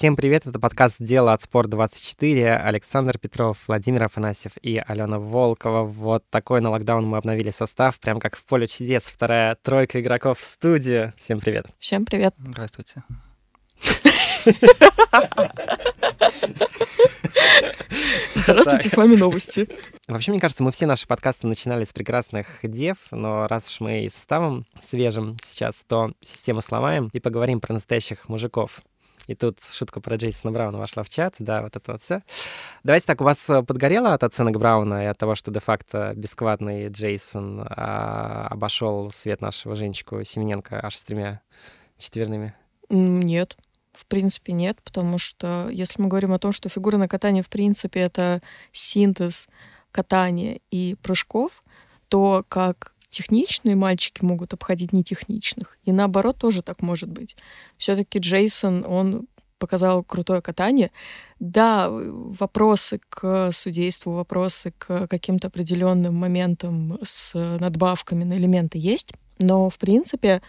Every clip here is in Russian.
Всем привет, это подкаст «Дело от Спорт24». Александр Петров, Владимир Афанасьев и Алена Волкова. Вот такой на локдаун мы обновили состав, прям как в поле чудес. Вторая тройка игроков в студии. Всем привет. Всем привет. Здравствуйте. Здравствуйте, с вами новости. Вообще, мне кажется, мы все наши подкасты начинали с прекрасных дев, но раз уж мы и составом свежим сейчас, то систему сломаем и поговорим про настоящих мужиков. И тут шутка про Джейсона Брауна вошла в чат, да, вот это вот все. Давайте так, у вас э, подгорело от оценок Брауна и от того, что де-факто бесквадный Джейсон а, обошел свет нашего Женечку Семененко аж с тремя четверными? Нет, в принципе, нет, потому что если мы говорим о том, что фигурное катание, в принципе, это синтез катания и прыжков, то как техничные мальчики могут обходить нетехничных. И наоборот тоже так может быть. Все-таки Джейсон, он показал крутое катание. Да, вопросы к судейству, вопросы к каким-то определенным моментам с надбавками на элементы есть, но в принципе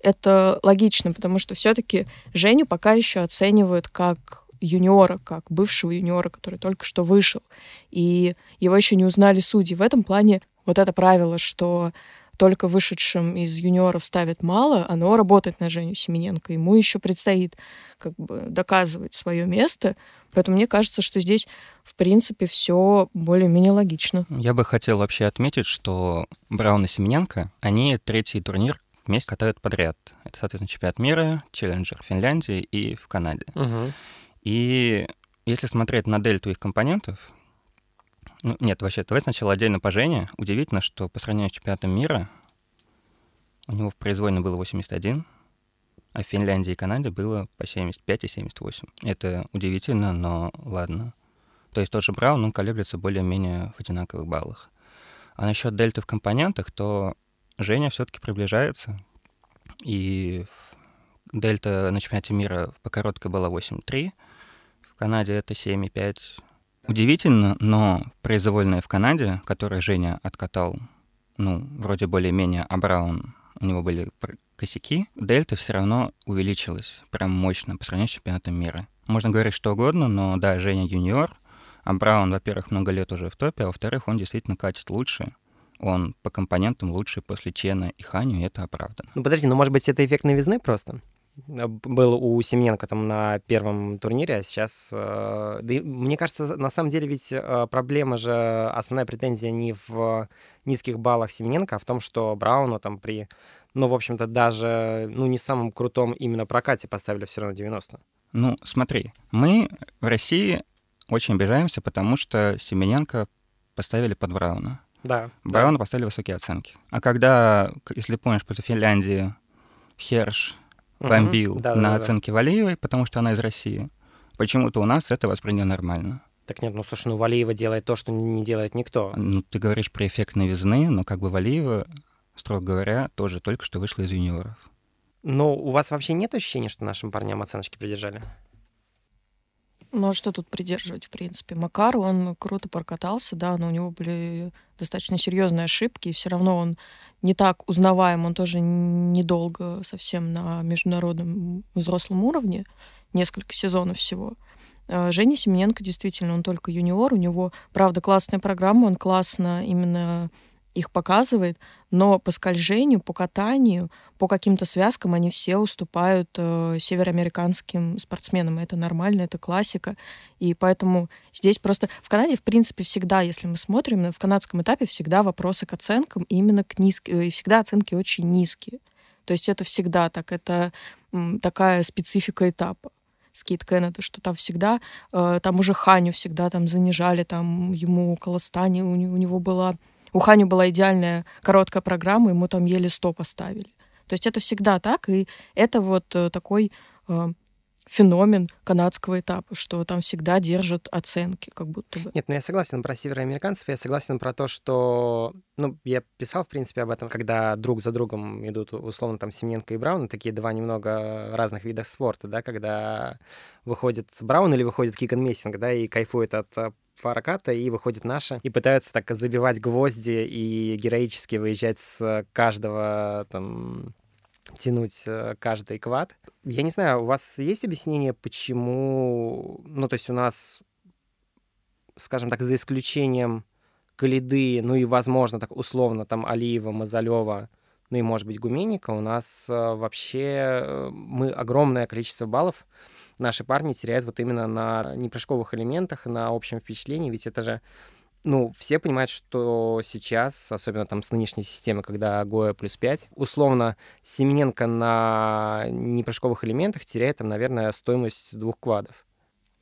это логично, потому что все-таки Женю пока еще оценивают как юниора, как бывшего юниора, который только что вышел. И его еще не узнали судьи. В этом плане вот это правило, что только вышедшим из юниоров ставят мало, оно работает на Женю Семененко. Ему еще предстоит как бы доказывать свое место. Поэтому мне кажется, что здесь, в принципе, все более-менее логично. Я бы хотел вообще отметить, что Браун и Семененко, они третий турнир вместе катают подряд. Это, соответственно, чемпионат мира, челленджер в Финляндии и в Канаде. Угу. И если смотреть на дельту их компонентов, ну, нет, вообще, давай сначала отдельно по Жене. Удивительно, что по сравнению с чемпионатом мира у него в произвольно было 81, а в Финляндии и Канаде было по 75 и 78. Это удивительно, но ладно. То есть тот же Браун, он колеблется более-менее в одинаковых баллах. А насчет дельты в компонентах, то Женя все-таки приближается. И дельта на чемпионате мира по короткой была 8,3, в Канаде это 7,5, Удивительно, но произвольная в Канаде, которую Женя откатал, ну, вроде более-менее, а Браун, у него были косяки, дельта все равно увеличилась прям мощно по сравнению с чемпионатом мира. Можно говорить что угодно, но да, Женя юниор, а Браун, во-первых, много лет уже в топе, а во-вторых, он действительно катит лучше. Он по компонентам лучше после Чена и Ханю, и это оправдано. Ну подожди, ну может быть это эффект новизны просто? Э, был у Семененко там на первом турнире, а сейчас... Э, да, мне кажется, на самом деле ведь э, проблема же, основная претензия не в низких баллах Семененко, а в том, что Брауну там при, ну, в общем-то, даже, ну, не самом крутом именно прокате поставили все равно 90. Ну, смотри, мы в России очень обижаемся, потому что Семененко поставили под Брауна. Да. Брауна да. поставили высокие оценки. А когда, если помнишь, после Финляндии Херш бомбил да, на да, оценке да. Валиевой, потому что она из России. Почему-то у нас это воспринято нормально. Так нет, ну слушай, ну Валиева делает то, что не делает никто. Ну, ты говоришь про эффект новизны, но как бы Валиева, строго говоря, тоже только что вышла из юниоров. Ну, у вас вообще нет ощущения, что нашим парням оценочки придержали? Ну, а что тут придерживать, в принципе? Макар, он круто прокатался, да, но у него были достаточно серьезные ошибки, и все равно он не так узнаваем, он тоже недолго совсем на международном взрослом уровне, несколько сезонов всего. А Женя Семененко действительно, он только юниор, у него, правда, классная программа, он классно именно их показывает, но по скольжению, по катанию, по каким-то связкам они все уступают э, североамериканским спортсменам. Это нормально, это классика. И поэтому здесь просто... В Канаде, в принципе, всегда, если мы смотрим, в канадском этапе всегда вопросы к оценкам, именно к низким... Э, и всегда оценки очень низкие. То есть это всегда так, это м, такая специфика этапа. Скит Кеннеда, что там всегда, э, там уже Ханю всегда там занижали, там ему около стани, у, у него была у Хани была идеальная короткая программа, ему там еле 100 поставили. То есть это всегда так, и это вот э, такой э, феномен канадского этапа, что там всегда держат оценки, как будто бы. Нет, ну я согласен про североамериканцев, я согласен про то, что, ну, я писал, в принципе, об этом, когда друг за другом идут, условно, там, Семененко и Браун, такие два немного разных вида спорта, да, когда выходит Браун или выходит Киган Мессинг, да, и кайфует от э, проката, и выходит наша, и пытаются так забивать гвозди и героически выезжать с каждого там тянуть э, каждый квад. Я не знаю, у вас есть объяснение, почему... Ну, то есть у нас, скажем так, за исключением Калиды, ну и, возможно, так условно, там Алиева, Мазалева, ну и, может быть, Гуменника, у нас э, вообще э, мы огромное количество баллов наши парни теряют вот именно на непрыжковых элементах, на общем впечатлении, ведь это же ну, все понимают, что сейчас, особенно там с нынешней системой, когда Гоя плюс 5, условно, Семененко на непрыжковых элементах теряет там, наверное, стоимость двух квадов.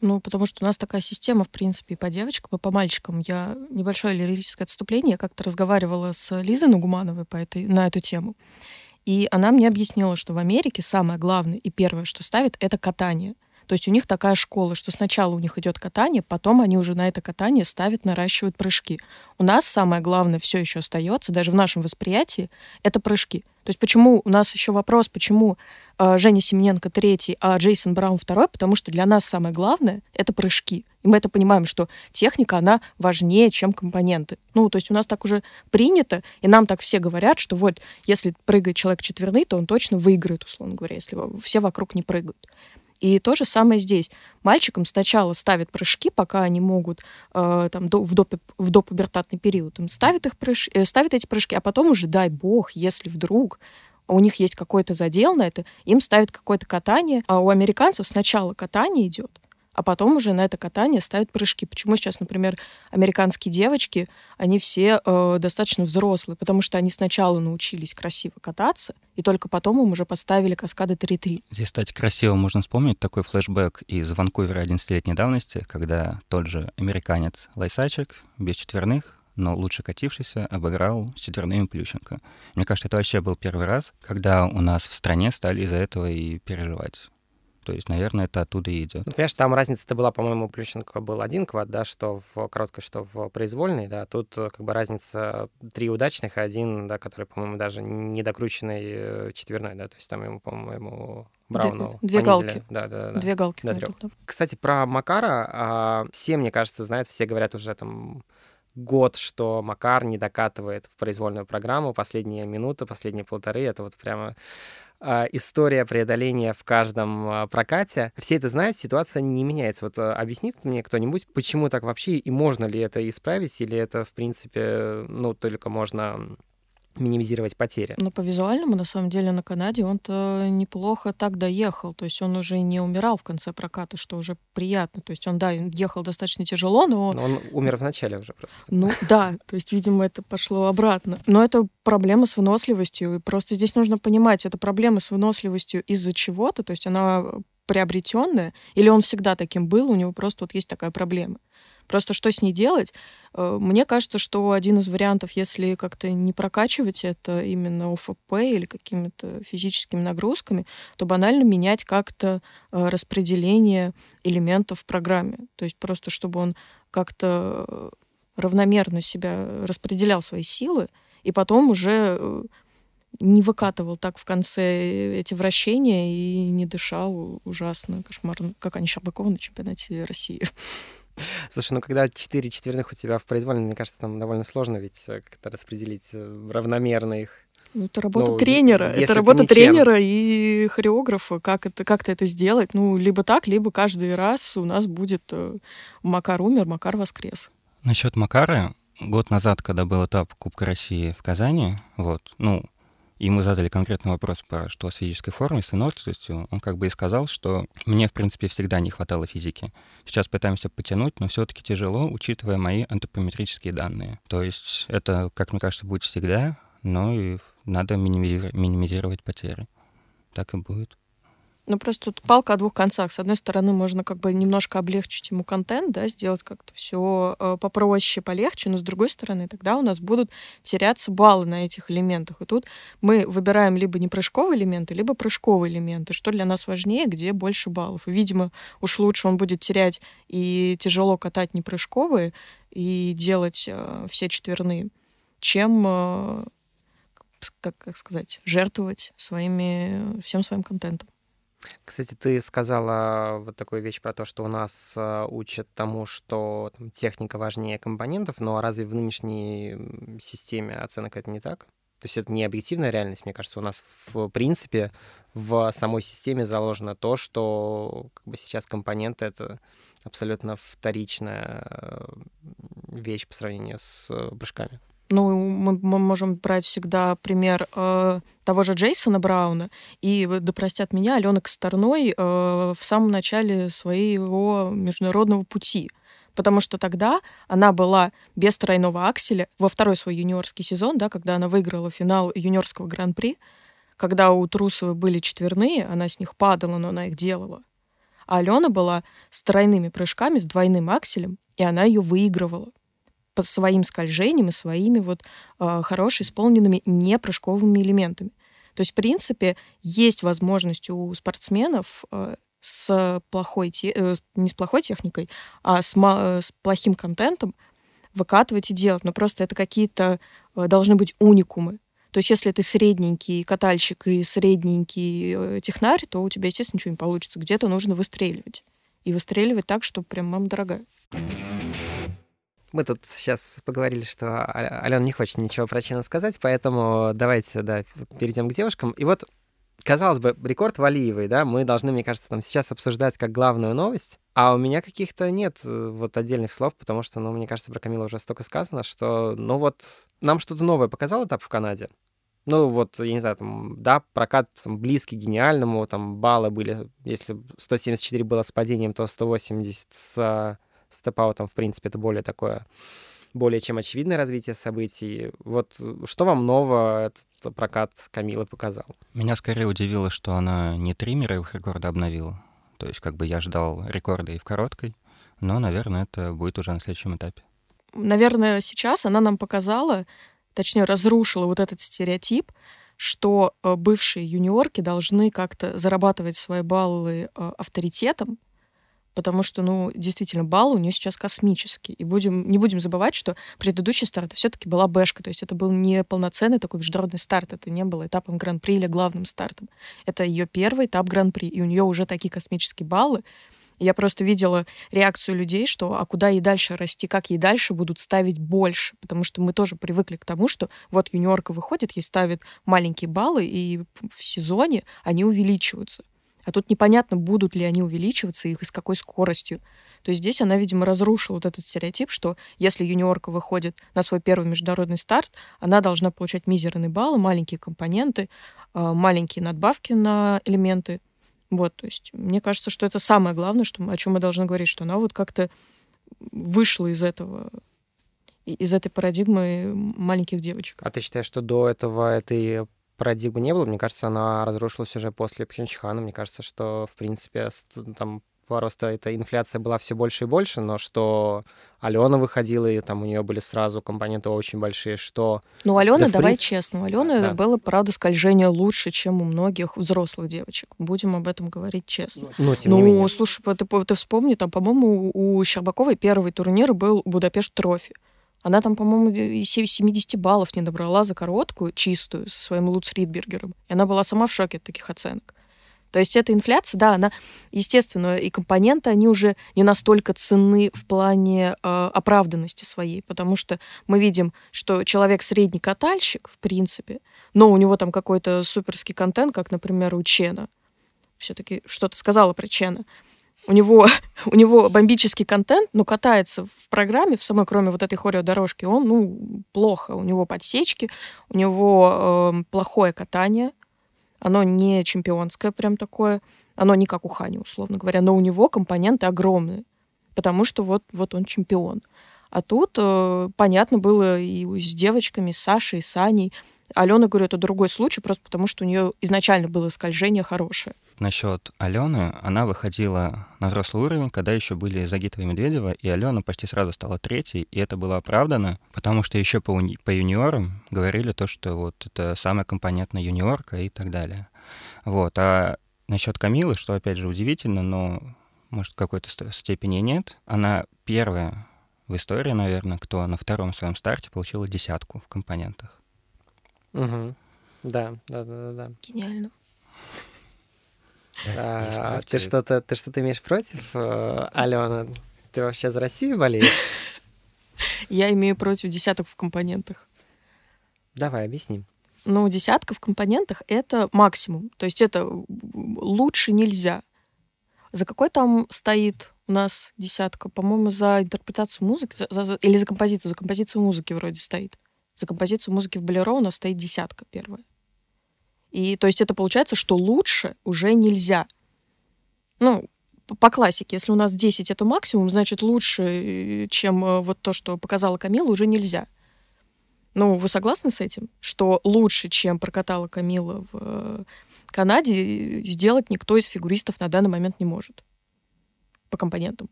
Ну, потому что у нас такая система, в принципе, и по девочкам, и по мальчикам. Я небольшое лирическое отступление. Я как-то разговаривала с Лизой Нугумановой по этой, на эту тему. И она мне объяснила, что в Америке самое главное и первое, что ставит, это катание — то есть у них такая школа, что сначала у них идет катание, потом они уже на это катание ставят, наращивают прыжки. У нас самое главное все еще остается, даже в нашем восприятии, это прыжки. То есть почему у нас еще вопрос, почему э, Женя Семененко третий, а Джейсон Браун второй, потому что для нас самое главное — это прыжки. И мы это понимаем, что техника, она важнее, чем компоненты. Ну, то есть у нас так уже принято, и нам так все говорят, что вот если прыгает человек четверный, то он точно выиграет, условно говоря, если все вокруг не прыгают. И то же самое здесь. Мальчикам сначала ставят прыжки, пока они могут э, там, до, в, допе, в допубертатный период. Им ставят, их прыж, э, ставят эти прыжки, а потом уже, дай бог, если вдруг у них есть какой-то задел на это, им ставят какое-то катание. А у американцев сначала катание идет, а потом уже на это катание ставят прыжки. Почему сейчас, например, американские девочки, они все э, достаточно взрослые, потому что они сначала научились красиво кататься, и только потом им уже поставили каскады 3-3. Здесь, кстати, красиво можно вспомнить такой флешбэк из Ванкувера 11-летней давности, когда тот же американец Лайсачек без четверных но лучше катившийся обыграл с четверными Плющенко. Мне кажется, это вообще был первый раз, когда у нас в стране стали из-за этого и переживать. То есть, наверное, это оттуда и идет. Ну, понимаешь, там разница-то была, по-моему, Плющенко был один квад, да, что в короткой, что в произвольной, да, тут э, как бы разница три удачных, один, да, который, по-моему, даже не докрученный э, четверной, да, то есть там ему, по-моему, Брауну Две, две галки. Да, да, да. Две галки. До трех. Да. Кстати, про Макара а, все, мне кажется, знают, все говорят уже там год, что Макар не докатывает в произвольную программу. Последние минуты, последние полторы, это вот прямо а, история преодоления в каждом а, прокате. Все это знают, ситуация не меняется. Вот а, объяснит мне кто-нибудь, почему так вообще и можно ли это исправить, или это, в принципе, ну, только можно минимизировать потери. Но по визуальному, на самом деле, на Канаде он-то неплохо так доехал. То есть он уже не умирал в конце проката, что уже приятно. То есть он, да, ехал достаточно тяжело, но... Но он умер в начале уже просто. Ну да, то есть, видимо, это пошло обратно. Но это проблема с выносливостью. И просто здесь нужно понимать, это проблема с выносливостью из-за чего-то, то есть она приобретенная, или он всегда таким был, у него просто вот есть такая проблема. Просто что с ней делать? Э, мне кажется, что один из вариантов, если как-то не прокачивать это именно ОФП или какими-то физическими нагрузками, то банально менять как-то э, распределение элементов в программе. То есть просто чтобы он как-то э, равномерно себя распределял свои силы, и потом уже не выкатывал так в конце эти вращения и не дышал ужасно, кошмарно, как они Щербакова на чемпионате России. Слушай, ну когда четыре четверных у тебя в произвольном, мне кажется, там довольно сложно ведь э, как-то распределить э, равномерно их. Ну, это работа ну, тренера. Это работа ничем. тренера и хореографа. Как это, как-то это сделать? Ну, либо так, либо каждый раз у нас будет э, Макар умер, Макар воскрес. Насчет Макара, год назад, когда был этап Кубка России в Казани, вот, ну, мы задали конкретный вопрос про что с физической формой, с выносливостью, он как бы и сказал, что мне, в принципе, всегда не хватало физики. Сейчас пытаемся потянуть, но все-таки тяжело, учитывая мои антропометрические данные. То есть это, как мне кажется, будет всегда, но и надо минимизировать потери. Так и будет. Ну, просто тут палка о двух концах. С одной стороны, можно как бы немножко облегчить ему контент, да, сделать как-то все э, попроще, полегче, но с другой стороны, тогда у нас будут теряться баллы на этих элементах. И тут мы выбираем либо не прыжковые элементы, либо прыжковые элементы. Что для нас важнее, где больше баллов. И, видимо, уж лучше он будет терять и тяжело катать не прыжковые и делать э, все четверные, чем э, как, как сказать, жертвовать своими, всем своим контентом. Кстати, ты сказала вот такую вещь про то, что у нас э, учат тому, что там, техника важнее компонентов, но разве в нынешней системе оценок это не так? То есть это не объективная реальность, мне кажется, у нас в принципе в самой системе заложено то, что как бы сейчас компоненты — это абсолютно вторичная э, вещь по сравнению с э, прыжками. Ну, мы, мы можем брать всегда пример э, того же Джейсона Брауна. И, да простят меня, Алена Косторной э, в самом начале своего международного пути. Потому что тогда она была без тройного акселя во второй свой юниорский сезон, да, когда она выиграла финал юниорского гран-при, когда у Трусовой были четверные, она с них падала, но она их делала. А Алена была с тройными прыжками, с двойным акселем, и она ее выигрывала по своим скольжениям и своими вот э, хорошо исполненными непрыжковыми элементами. То есть, в принципе, есть возможность у спортсменов э, с плохой, те, э, не с плохой техникой, а с, э, с плохим контентом выкатывать и делать. Но просто это какие-то э, должны быть уникумы. То есть, если ты средненький катальщик и средненький э, технарь, то у тебя, естественно, ничего не получится. Где-то нужно выстреливать. И выстреливать так, чтобы прям мама дорогая. Мы тут сейчас поговорили, что Алена не хочет ничего про Чена сказать, поэтому давайте, да, перейдем к девушкам. И вот, казалось бы, рекорд Валиевой, да, мы должны, мне кажется, там сейчас обсуждать как главную новость, а у меня каких-то нет э, вот отдельных слов, потому что, ну, мне кажется, про Камилу уже столько сказано, что, ну вот, нам что-то новое показал этап в Канаде. Ну, вот, я не знаю, там, да, прокат там, близкий гениальному, там баллы были, если 174 было с падением, то 180 с степ-аутом, в принципе, это более такое, более чем очевидное развитие событий. Вот что вам нового этот прокат Камилы показал? Меня скорее удивило, что она не три мировых рекорда обновила. То есть как бы я ждал рекорда и в короткой, но, наверное, это будет уже на следующем этапе. Наверное, сейчас она нам показала, точнее, разрушила вот этот стереотип, что э, бывшие юниорки должны как-то зарабатывать свои баллы э, авторитетом, потому что, ну, действительно, балл у нее сейчас космический. И будем, не будем забывать, что предыдущий старт все-таки была бэшка, то есть это был не полноценный такой международный старт, это не было этапом гран-при или главным стартом. Это ее первый этап гран-при, и у нее уже такие космические баллы. Я просто видела реакцию людей, что а куда ей дальше расти, как ей дальше будут ставить больше, потому что мы тоже привыкли к тому, что вот юниорка выходит, ей ставят маленькие баллы, и в сезоне они увеличиваются. А тут непонятно, будут ли они увеличиваться их и с какой скоростью. То есть здесь она, видимо, разрушила вот этот стереотип, что если юниорка выходит на свой первый международный старт, она должна получать мизерные баллы, маленькие компоненты, а, маленькие надбавки на элементы. Вот, то есть мне кажется, что это самое главное, что, о чем мы должны говорить, что она вот как-то вышла из этого из этой парадигмы маленьких девочек. А ты считаешь, что до этого этой парадигмы не было. Мне кажется, она разрушилась уже после Пхенчхана. Мне кажется, что, в принципе, там просто эта инфляция была все больше и больше, но что Алена выходила, и там у нее были сразу компоненты очень большие, что... Ну, Алена, да, давай честно, у Алены да. было, правда, скольжение лучше, чем у многих взрослых девочек. Будем об этом говорить честно. Ну, тем ну, не менее. слушай, ты, ты вспомни, там, по-моему, у Щербаковой первый турнир был Будапешт Трофи. Она там, по-моему, и 70 баллов не набрала за короткую, чистую, со своим Луц Ридбергером. И она была сама в шоке от таких оценок. То есть эта инфляция, да, она, естественно, и компоненты, они уже не настолько ценны в плане э, оправданности своей, потому что мы видим, что человек средний катальщик, в принципе, но у него там какой-то суперский контент, как, например, у Чена. Все-таки что-то сказала про Чена у него, у него бомбический контент, но катается в программе, в самой, кроме вот этой хореодорожки, он, ну, плохо. У него подсечки, у него э, плохое катание, оно не чемпионское прям такое, оно не как у Хани, условно говоря, но у него компоненты огромные, потому что вот, вот он чемпион. А тут э, понятно было и с девочками, с Сашей, с Аней. Алена, говорю, это другой случай, просто потому что у нее изначально было скольжение хорошее насчет Алены, она выходила на взрослый уровень, когда еще были Загитова и Медведева, и Алена почти сразу стала третьей, и это было оправдано, потому что еще по, уни- по юниорам говорили то, что вот это самая компонентная юниорка и так далее. Вот. А насчет Камилы, что опять же удивительно, но может в какой-то степени нет, она первая в истории, наверное, кто на втором своем старте получила десятку в компонентах. Угу. Да, да, да, да, да. Гениально. А, ты что-то ты что-то имеешь против, э, Алена? Ты вообще за Россию болеешь? Я имею против десяток в компонентах. Давай, объясни. Ну, десятка в компонентах — это максимум. То есть это лучше нельзя. За какой там стоит у нас десятка? По-моему, за интерпретацию музыки за, за, или за композицию. За композицию музыки вроде стоит. За композицию музыки в Болеро у нас стоит десятка первая. И то есть это получается, что лучше уже нельзя. Ну, по классике, если у нас 10 это максимум, значит лучше, э, чем э, вот то, что показала Камила, уже нельзя. Ну, вы согласны с этим? Что лучше, чем прокатала Камила в э, Канаде, сделать никто из фигуристов на данный момент не может по компонентам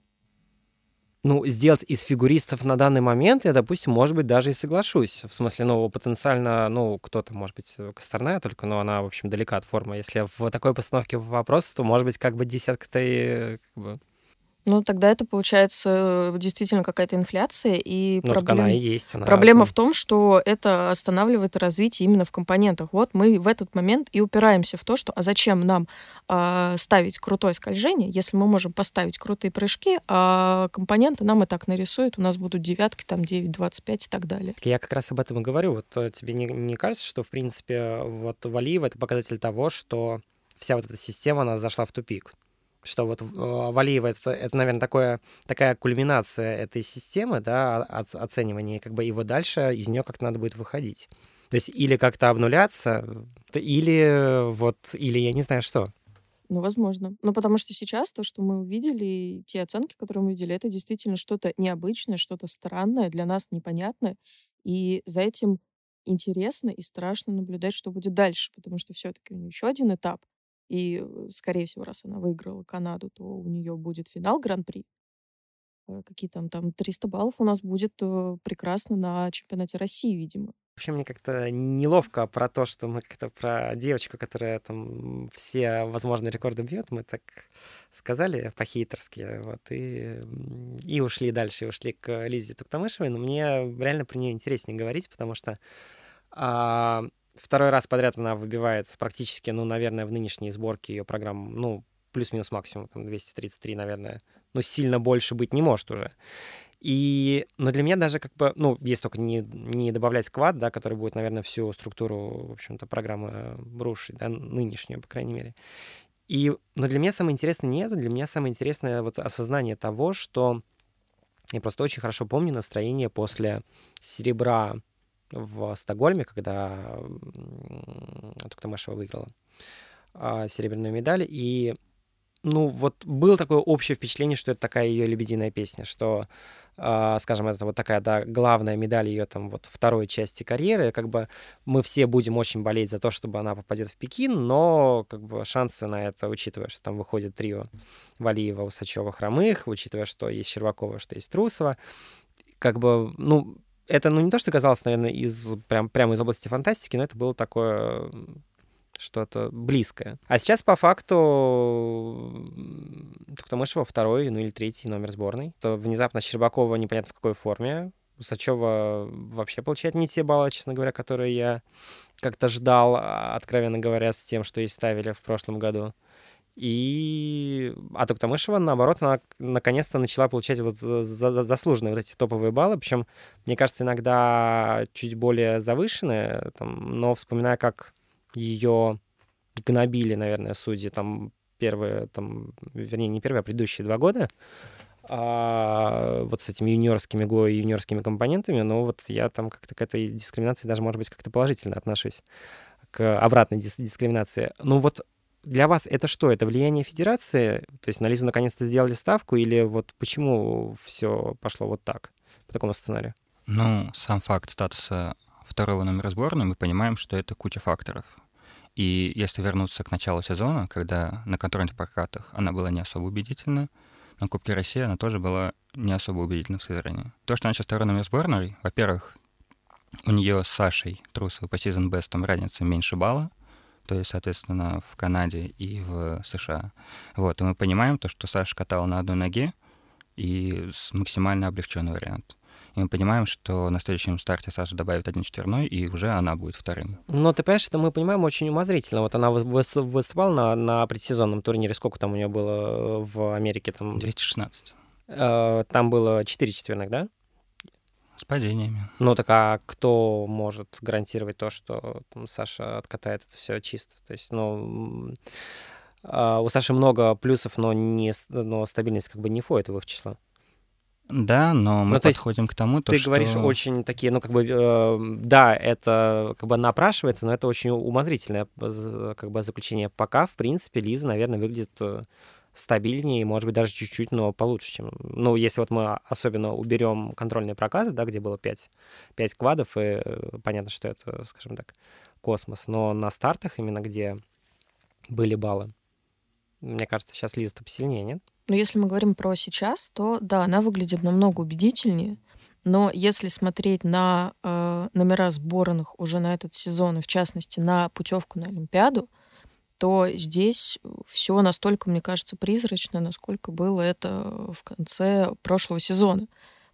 ну, сделать из фигуристов на данный момент, я, допустим, может быть, даже и соглашусь. В смысле, ну, потенциально, ну, кто-то, может быть, Косторная только, но она, в общем, далека от формы. Если в такой постановке вопроса, то, может быть, как бы десятка-то и как бы ну, тогда это получается э, действительно какая-то инфляция. И ну, проблем... она и есть. Она Проблема в том, что это останавливает развитие именно в компонентах. Вот мы в этот момент и упираемся в то, что а зачем нам э, ставить крутое скольжение, если мы можем поставить крутые прыжки, а компоненты нам и так нарисуют, у нас будут девятки, там 9, 25 и так далее. Я как раз об этом и говорю. Вот э, тебе не, не кажется, что, в принципе, вот Валиева — это показатель того, что вся вот эта система, она зашла в тупик? Что вот э, Валиева это, это, наверное, такое, такая кульминация этой системы, да, от, оценивания, как бы его дальше из нее как-то надо будет выходить. То есть или как-то обнуляться, или вот, или я не знаю что. Ну, возможно. Ну, потому что сейчас то, что мы увидели, те оценки, которые мы видели, это действительно что-то необычное, что-то странное, для нас непонятное. И за этим интересно и страшно наблюдать, что будет дальше, потому что все-таки еще один этап — и, э, скорее всего, раз она выиграла Канаду, то у нее будет финал Гран-при. Э, какие там, там 300 баллов у нас будет э, прекрасно на чемпионате России, видимо. Вообще мне как-то неловко про то, что мы как-то про девочку, которая там все возможные рекорды бьет, мы так сказали по-хейтерски, вот, и, и ушли дальше, и ушли к Лизе Туктамышевой, но мне реально про нее интереснее говорить, потому что а, Второй раз подряд она выбивает практически, ну, наверное, в нынешней сборке ее программ, ну, плюс-минус максимум, там, 233, наверное. Но сильно больше быть не может уже. И, но для меня даже как бы, ну, если только не, не добавлять сквад, да, который будет, наверное, всю структуру, в общем-то, программы рушить, да, нынешнюю, по крайней мере. И, но для меня самое интересное не это, для меня самое интересное вот осознание того, что я просто очень хорошо помню настроение после серебра в Стокгольме, когда Туктамышева выиграла а, серебряную медаль. И, ну, вот было такое общее впечатление, что это такая ее лебединая песня, что, а, скажем, это вот такая, да, главная медаль ее там вот второй части карьеры. Как бы мы все будем очень болеть за то, чтобы она попадет в Пекин, но как бы шансы на это, учитывая, что там выходит трио Валиева, Усачева, Хромых, учитывая, что есть Щербакова, что есть Трусова, как бы, ну, это, ну, не то, что казалось, наверное, из, прям, прямо из области фантастики, но это было такое что-то близкое. А сейчас, по факту, Туктамышева второй, ну или третий номер сборной. То внезапно Щербакова непонятно в какой форме. Усачева вообще получает не те баллы, честно говоря, которые я как-то ждал, а, откровенно говоря, с тем, что ей ставили в прошлом году. И... А Туктамышева, наоборот, она наконец-то начала получать вот заслуженные вот эти топовые баллы. Причем, мне кажется, иногда чуть более завышенные. Там, но вспоминая, как ее гнобили, наверное, судьи там первые, там, вернее, не первые, а предыдущие два года, а, вот с этими юниорскими ГО и юниорскими компонентами, но вот я там как-то к этой дискриминации даже, может быть, как-то положительно отношусь к обратной дис дискриминации. Ну вот для вас это что? Это влияние федерации? То есть на Лизу наконец-то сделали ставку? Или вот почему все пошло вот так, по такому сценарию? Ну, сам факт статуса второго номера сборной, мы понимаем, что это куча факторов. И если вернуться к началу сезона, когда на контрольных прокатах она была не особо убедительна, на Кубке России она тоже была не особо убедительна в создании. То, что она сейчас второй номер сборной, во-первых, у нее с Сашей Трусовой по сезон бестам разница меньше балла, то есть, соответственно, в Канаде и в США. Вот, и мы понимаем то, что Саша катала на одной ноге, и с максимально облегченный вариант. И мы понимаем, что на следующем старте Саша добавит один четверной, и уже она будет вторым. Но ты понимаешь, это мы понимаем очень умозрительно. Вот она выступала на, на предсезонном турнире. Сколько там у нее было в Америке? Там... 216. Э, там было 4 четверных, да? С падениями. Ну так а кто может гарантировать то, что там, Саша откатает это все чисто? То есть, ну, а, у Саши много плюсов, но, не, но стабильность как бы не входит в их число. Да, но мы ну, подходим к тому, то, ты что... говоришь очень такие, ну как бы, э, да, это как бы напрашивается, но это очень умозрительное как бы заключение. Пока, в принципе, Лиза, наверное, выглядит э, стабильнее, может быть, даже чуть-чуть, но получше, чем... Ну, если вот мы особенно уберем контрольные прокаты, да, где было 5, 5 квадов, и э, понятно, что это, скажем так, космос, но на стартах именно, где были баллы, мне кажется, сейчас Лиза-то посильнее, нет? Но если мы говорим про сейчас, то да, она выглядит намного убедительнее. Но если смотреть на э, номера сборных уже на этот сезон, и в частности на путевку на Олимпиаду, то здесь все настолько, мне кажется, призрачно, насколько было это в конце прошлого сезона.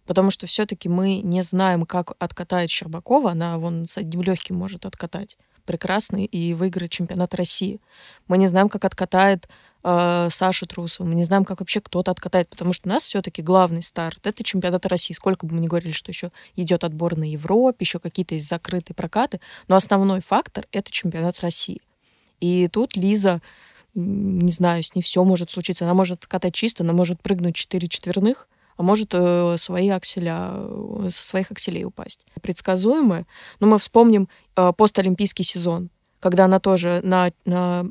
Потому что все-таки мы не знаем, как откатает Щербакова. Она вон с одним легким может откатать прекрасно и выиграть чемпионат России. Мы не знаем, как откатает э, Саша Трусова, мы не знаем, как вообще кто-то откатает, потому что у нас все-таки главный старт — это чемпионат России. Сколько бы мы ни говорили, что еще идет отбор на Европе, еще какие-то есть закрытые прокаты, но основной фактор — это чемпионат России. И тут Лиза, не знаю, с ней все может случиться. Она может катать чисто, она может прыгнуть 4 четверных, а может э, свои акселя, э, со своих акселей упасть. Предсказуемое. Но мы вспомним э, постолимпийский сезон, когда она тоже на, на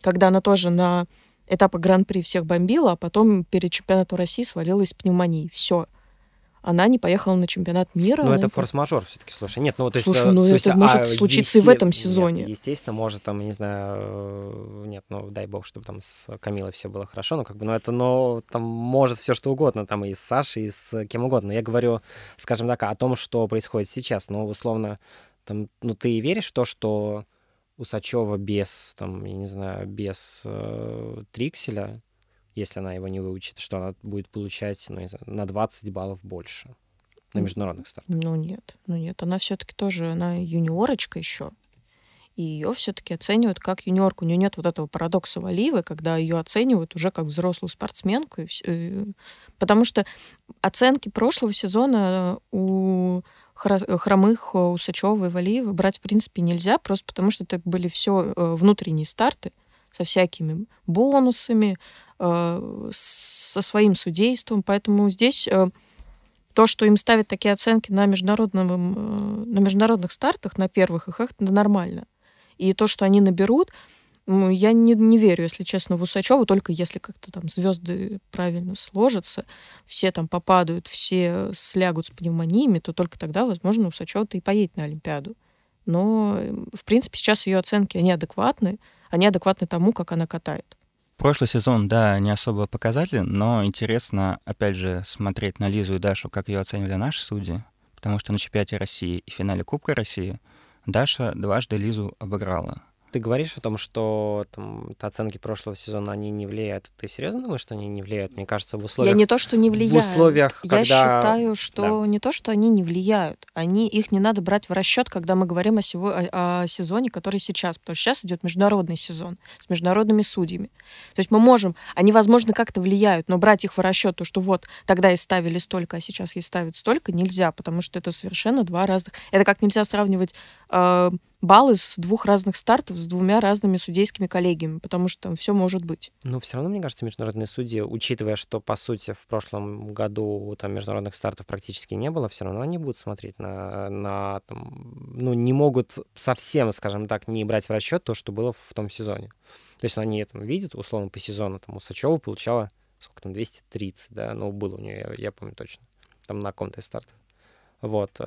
когда она тоже на этапах Гран-при всех бомбила, а потом перед чемпионатом России свалилась пневмонией. Все она не поехала на чемпионат мира. Ну, это форс-мажор все-таки, слушай. Нет, ну, то есть... Слушай, ну, то это есть, может а, случиться и в этом сезоне. Нет, естественно, может, там, не знаю, э, нет, ну, дай бог, чтобы там с Камилой все было хорошо, ну, как бы, ну, это, ну, там может все что угодно, там, и с Сашей, и с кем угодно. Я говорю, скажем так, о том, что происходит сейчас, ну, условно, там, ну, ты веришь в то, что Усачева без, там, я не знаю, без э, Трикселя если она его не выучит, что она будет получать ну, знаю, на 20 баллов больше на международных стартах. Ну нет, ну нет, она все-таки тоже, она юниорочка еще. И ее все-таки оценивают как юниорку. У нее нет вот этого парадокса Валивы, когда ее оценивают уже как взрослую спортсменку. Потому что оценки прошлого сезона у хромых Усачева и Валиева брать в принципе нельзя, просто потому что это были все э, внутренние старты со всякими бонусами, Э, со своим судейством. Поэтому здесь э, то, что им ставят такие оценки на, международном, э, на международных стартах, на первых их, это нормально. И то, что они наберут, я не, не верю, если честно, в Усачеву, только если как-то там звезды правильно сложатся, все там попадают, все слягут с пневмониями, то только тогда, возможно, Усачева-то и поедет на Олимпиаду. Но, в принципе, сейчас ее оценки, они адекватны, они адекватны тому, как она катает. Прошлый сезон, да, не особо показателен, но интересно, опять же, смотреть на Лизу и Дашу, как ее оценивали наши судьи, потому что на чемпионате России и финале Кубка России Даша дважды Лизу обыграла. Ты говоришь о том, что там, оценки прошлого сезона, они не влияют. Ты серьезно думаешь, что они не влияют? Мне кажется, в условиях... Я не то, что не влияют. В условиях, Я когда... считаю, что да. не то, что они не влияют. Они, их не надо брать в расчет, когда мы говорим о, сего, о, о сезоне, который сейчас. Потому что сейчас идет международный сезон с международными судьями. То есть мы можем... Они, возможно, как-то влияют, но брать их в расчет, то, что вот тогда и ставили столько, а сейчас и ставят столько, нельзя, потому что это совершенно два разных... Это как нельзя сравнивать э, баллы с двух разных стартов с двумя разными судейскими коллегиями, потому что там все может быть. Но все равно, мне кажется, международные судьи, учитывая, что, по сути, в прошлом году там международных стартов практически не было, все равно они будут смотреть на, на там, ну, не могут совсем, скажем так, не брать в расчет то, что было в том сезоне. То есть они там видят, условно, по сезону, там, Усачева получала, сколько там, 230, да, ну, было у нее, я, я помню точно, там на ком-то из стартов. Вот.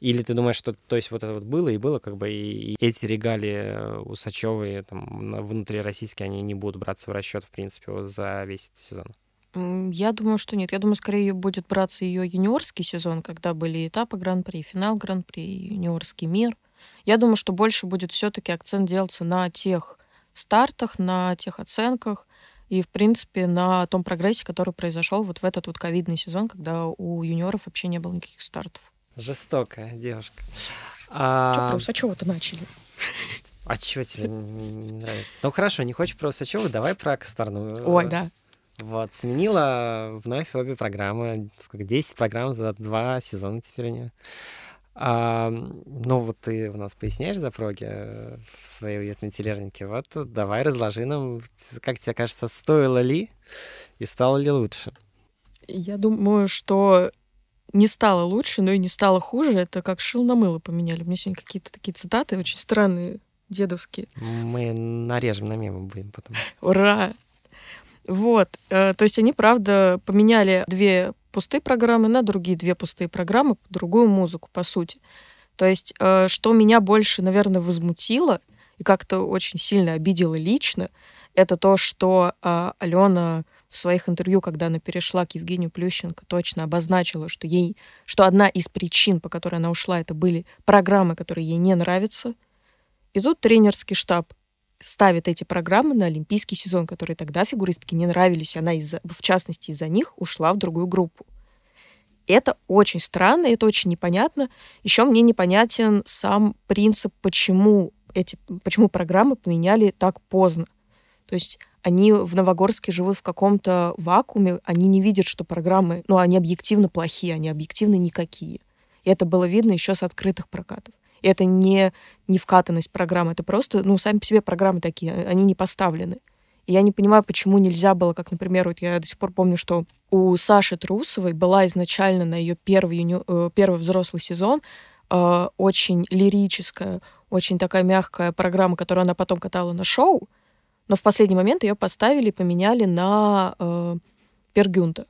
Или ты думаешь, что то есть вот это вот было и было, как бы и, и эти регалии э, Усачевой там внутрироссийские, они не будут браться в расчет, в принципе, за весь этот сезон? Я думаю, что нет. Я думаю, скорее будет браться ее юниорский сезон, когда были этапы Гран-при, финал Гран-при, юниорский мир. Я думаю, что больше будет все-таки акцент делаться на тех стартах, на тех оценках и, в принципе, на том прогрессе, который произошел вот в этот вот ковидный сезон, когда у юниоров вообще не было никаких стартов. Жестокая девушка. А... Что про Усачева-то начали? А чего тебе не, не нравится? Ну хорошо, не хочешь про Усачева, давай про Косторную. Ой, да. Вот, сменила вновь обе программы. Сколько? 10 программ за два сезона теперь у нее. А, ну, вот ты у нас поясняешь за проги э, в своей уютной тележнике. Вот давай разложи нам, как тебе кажется, стоило ли и стало ли лучше? Я думаю, что не стало лучше, но и не стало хуже. Это как шил на мыло поменяли. У меня сегодня какие-то такие цитаты очень странные, дедовские. Мы нарежем на мемы будем потом. Ура! Вот. Э, то есть они, правда, поменяли две пустые программы на другие две пустые программы, другую музыку, по сути. То есть, э, что меня больше, наверное, возмутило и как-то очень сильно обидело лично, это то, что э, Алена в своих интервью, когда она перешла к Евгению Плющенко, точно обозначила, что ей, что одна из причин, по которой она ушла, это были программы, которые ей не нравятся. И тут тренерский штаб ставит эти программы на олимпийский сезон, которые тогда фигуристке не нравились. Она, из в частности, из-за них ушла в другую группу. Это очень странно, это очень непонятно. Еще мне непонятен сам принцип, почему эти, почему программы поменяли так поздно. То есть они в Новогорске живут в каком-то вакууме, они не видят, что программы, ну, они объективно плохие, они объективно никакие. И это было видно еще с открытых прокатов. И это не, не вкатанность программы, это просто, ну, сами по себе программы такие, они не поставлены. И я не понимаю, почему нельзя было, как, например, вот я до сих пор помню, что у Саши Трусовой была изначально на ее первый. Э, первый взрослый сезон э, очень лирическая, очень такая мягкая программа, которую она потом катала на шоу, но в последний момент ее поставили и поменяли на э, Пергюнта.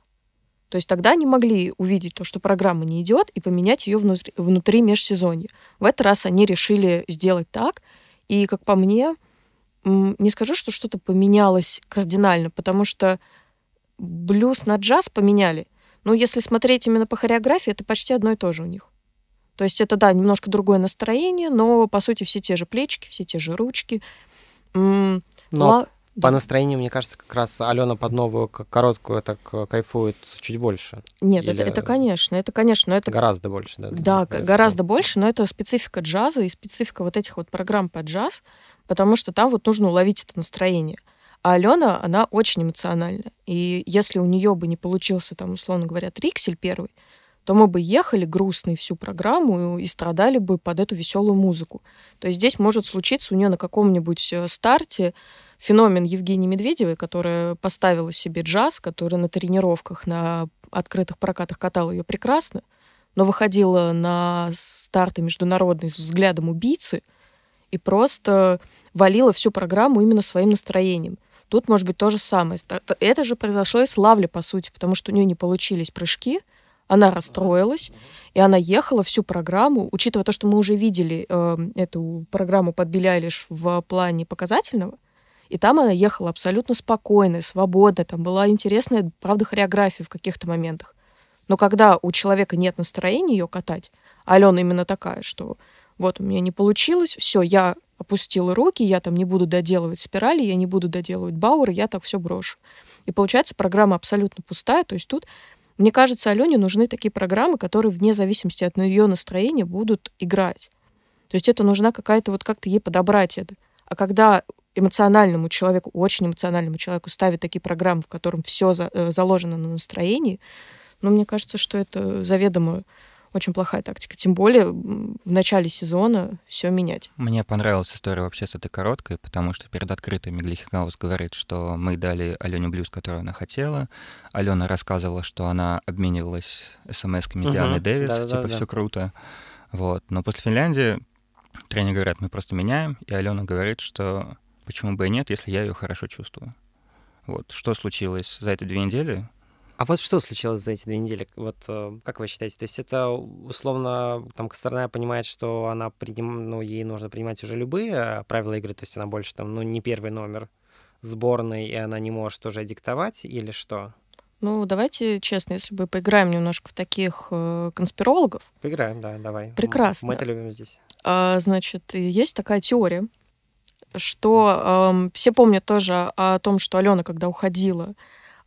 То есть тогда они могли увидеть то, что программа не идет, и поменять ее внутри, внутри межсезонья. В этот раз они решили сделать так, и, как по мне, не скажу, что что-то поменялось кардинально, потому что блюз на джаз поменяли. Но если смотреть именно по хореографии, это почти одно и то же у них. То есть это, да, немножко другое настроение, но, по сути, все те же плечики, все те же ручки. Но Ла... по настроению, мне кажется, как раз Алена под новую короткую так э, кайфует чуть больше. Нет, Или... это, это, конечно, это, конечно, но это... Гораздо больше, да? Да, гораздо больше, но это специфика джаза и специфика вот этих вот программ по джаз, потому что там вот нужно уловить это настроение. А Алена, она очень эмоциональная. И если у нее бы не получился, там, условно говоря, триксель первый, то мы бы ехали грустной всю программу и страдали бы под эту веселую музыку. То есть здесь может случиться у нее на каком-нибудь э, старте феномен Евгении Медведевой, которая поставила себе джаз, которая на тренировках, на открытых прокатах катала ее прекрасно, но выходила на старты международные с взглядом убийцы и просто валила всю программу именно своим настроением. Тут может быть то же самое. Это же произошло и с Лавли, по сути, потому что у нее не получились прыжки, она расстроилась, и она ехала всю программу, учитывая то, что мы уже видели э, эту программу под Билли в плане показательного, и там она ехала абсолютно спокойная, свободная, там была интересная, правда, хореография в каких-то моментах. Но когда у человека нет настроения ее катать, а Алена именно такая, что вот у меня не получилось, все, я опустила руки, я там не буду доделывать спирали, я не буду доделывать бауэр, я так все брошу. И получается, программа абсолютно пустая, то есть тут мне кажется, Алене нужны такие программы, которые вне зависимости от ее настроения будут играть. То есть это нужна какая-то вот как-то ей подобрать это. А когда эмоциональному человеку, очень эмоциональному человеку ставят такие программы, в котором все за, э, заложено на настроении, ну, мне кажется, что это заведомо очень плохая тактика. Тем более в начале сезона все менять. Мне понравилась история вообще с этой короткой, потому что перед открытой Миглихаус говорит, что мы дали Алене блюз, которую она хотела. Алена рассказывала, что она обменивалась смс-ками с Дианой Дэвис, да, типа да, все круто. Вот. Но после Финляндии тренер говорят, мы просто меняем, и Алена говорит, что почему бы и нет, если я ее хорошо чувствую. Вот. Что случилось за эти две недели? А вот что случилось за эти две недели? Вот э, как вы считаете? То есть это условно там Косторная понимает, что она приним... ну, ей нужно принимать уже любые э, правила игры, то есть она больше там, ну, не первый номер сборной, и она не может уже диктовать, или что? Ну, давайте честно, если бы поиграем немножко в таких э, конспирологов. Поиграем, да, давай. Прекрасно. Мы это любим здесь. А, значит, есть такая теория, что э, все помнят тоже о том, что Алена, когда уходила,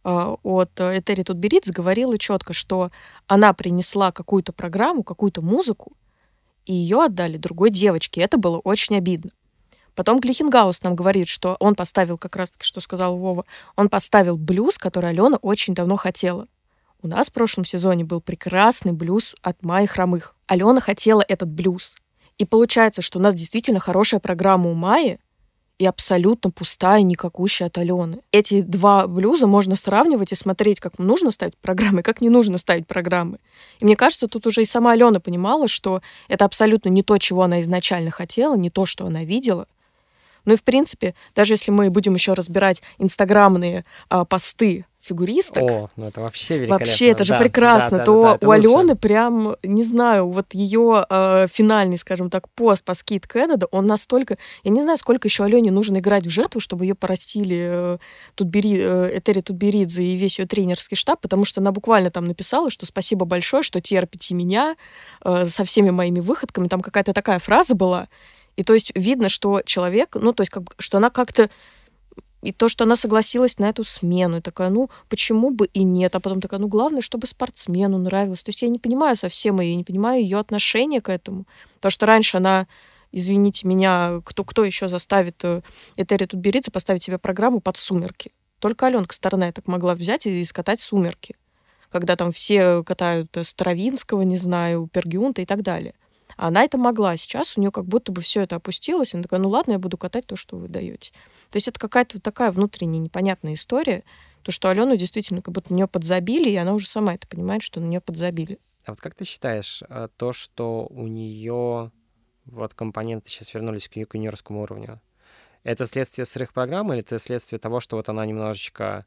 от Этери Тутберидзе говорила четко, что она принесла какую-то программу, какую-то музыку, и ее отдали другой девочке. Это было очень обидно. Потом Глихенгаус нам говорит, что он поставил, как раз-таки, что сказал Вова, он поставил блюз, который Алена очень давно хотела. У нас в прошлом сезоне был прекрасный блюз от Майи Хромых. Алена хотела этот блюз. И получается, что у нас действительно хорошая программа у Майи, и абсолютно пустая, никакущая от Алены. Эти два блюза можно сравнивать и смотреть, как нужно ставить программы, как не нужно ставить программы. И мне кажется, тут уже и сама Алена понимала, что это абсолютно не то, чего она изначально хотела, не то, что она видела. Ну и, в принципе, даже если мы будем еще разбирать инстаграмные а, посты фигуристок. О, ну это вообще великолепно. Вообще, это же да, прекрасно. Да, да, то да, у лучше. Алены прям, не знаю, вот ее э, финальный, скажем так, пост по скид Кэннеда, он настолько... Я не знаю, сколько еще Алене нужно играть в жертву, чтобы ее порастили э, Тутбери, э, Этери Тутберидзе и весь ее тренерский штаб, потому что она буквально там написала, что спасибо большое, что терпите меня э, со всеми моими выходками. Там какая-то такая фраза была. И то есть видно, что человек, ну, то есть как, что она как-то и то, что она согласилась на эту смену, и такая, ну, почему бы и нет, а потом такая, ну, главное, чтобы спортсмену нравилось. То есть я не понимаю совсем ее, не понимаю ее отношение к этому. Потому что раньше она, извините меня, кто, кто еще заставит э, Этери Тутберидзе поставить себе программу под «Сумерки»? Только Аленка Сторона так могла взять и скатать «Сумерки», когда там все катают э, Стравинского, не знаю, Пергиунта и так далее. А она это могла. Сейчас у нее как будто бы все это опустилось. Она такая, ну ладно, я буду катать то, что вы даете. То есть это какая-то вот такая внутренняя непонятная история, то, что Алену действительно как будто на нее подзабили, и она уже сама это понимает, что на нее подзабили. А вот как ты считаешь, э, то, что у нее вот компоненты сейчас вернулись к юниорскому уровню, это следствие сырых программ или это следствие того, что вот она немножечко...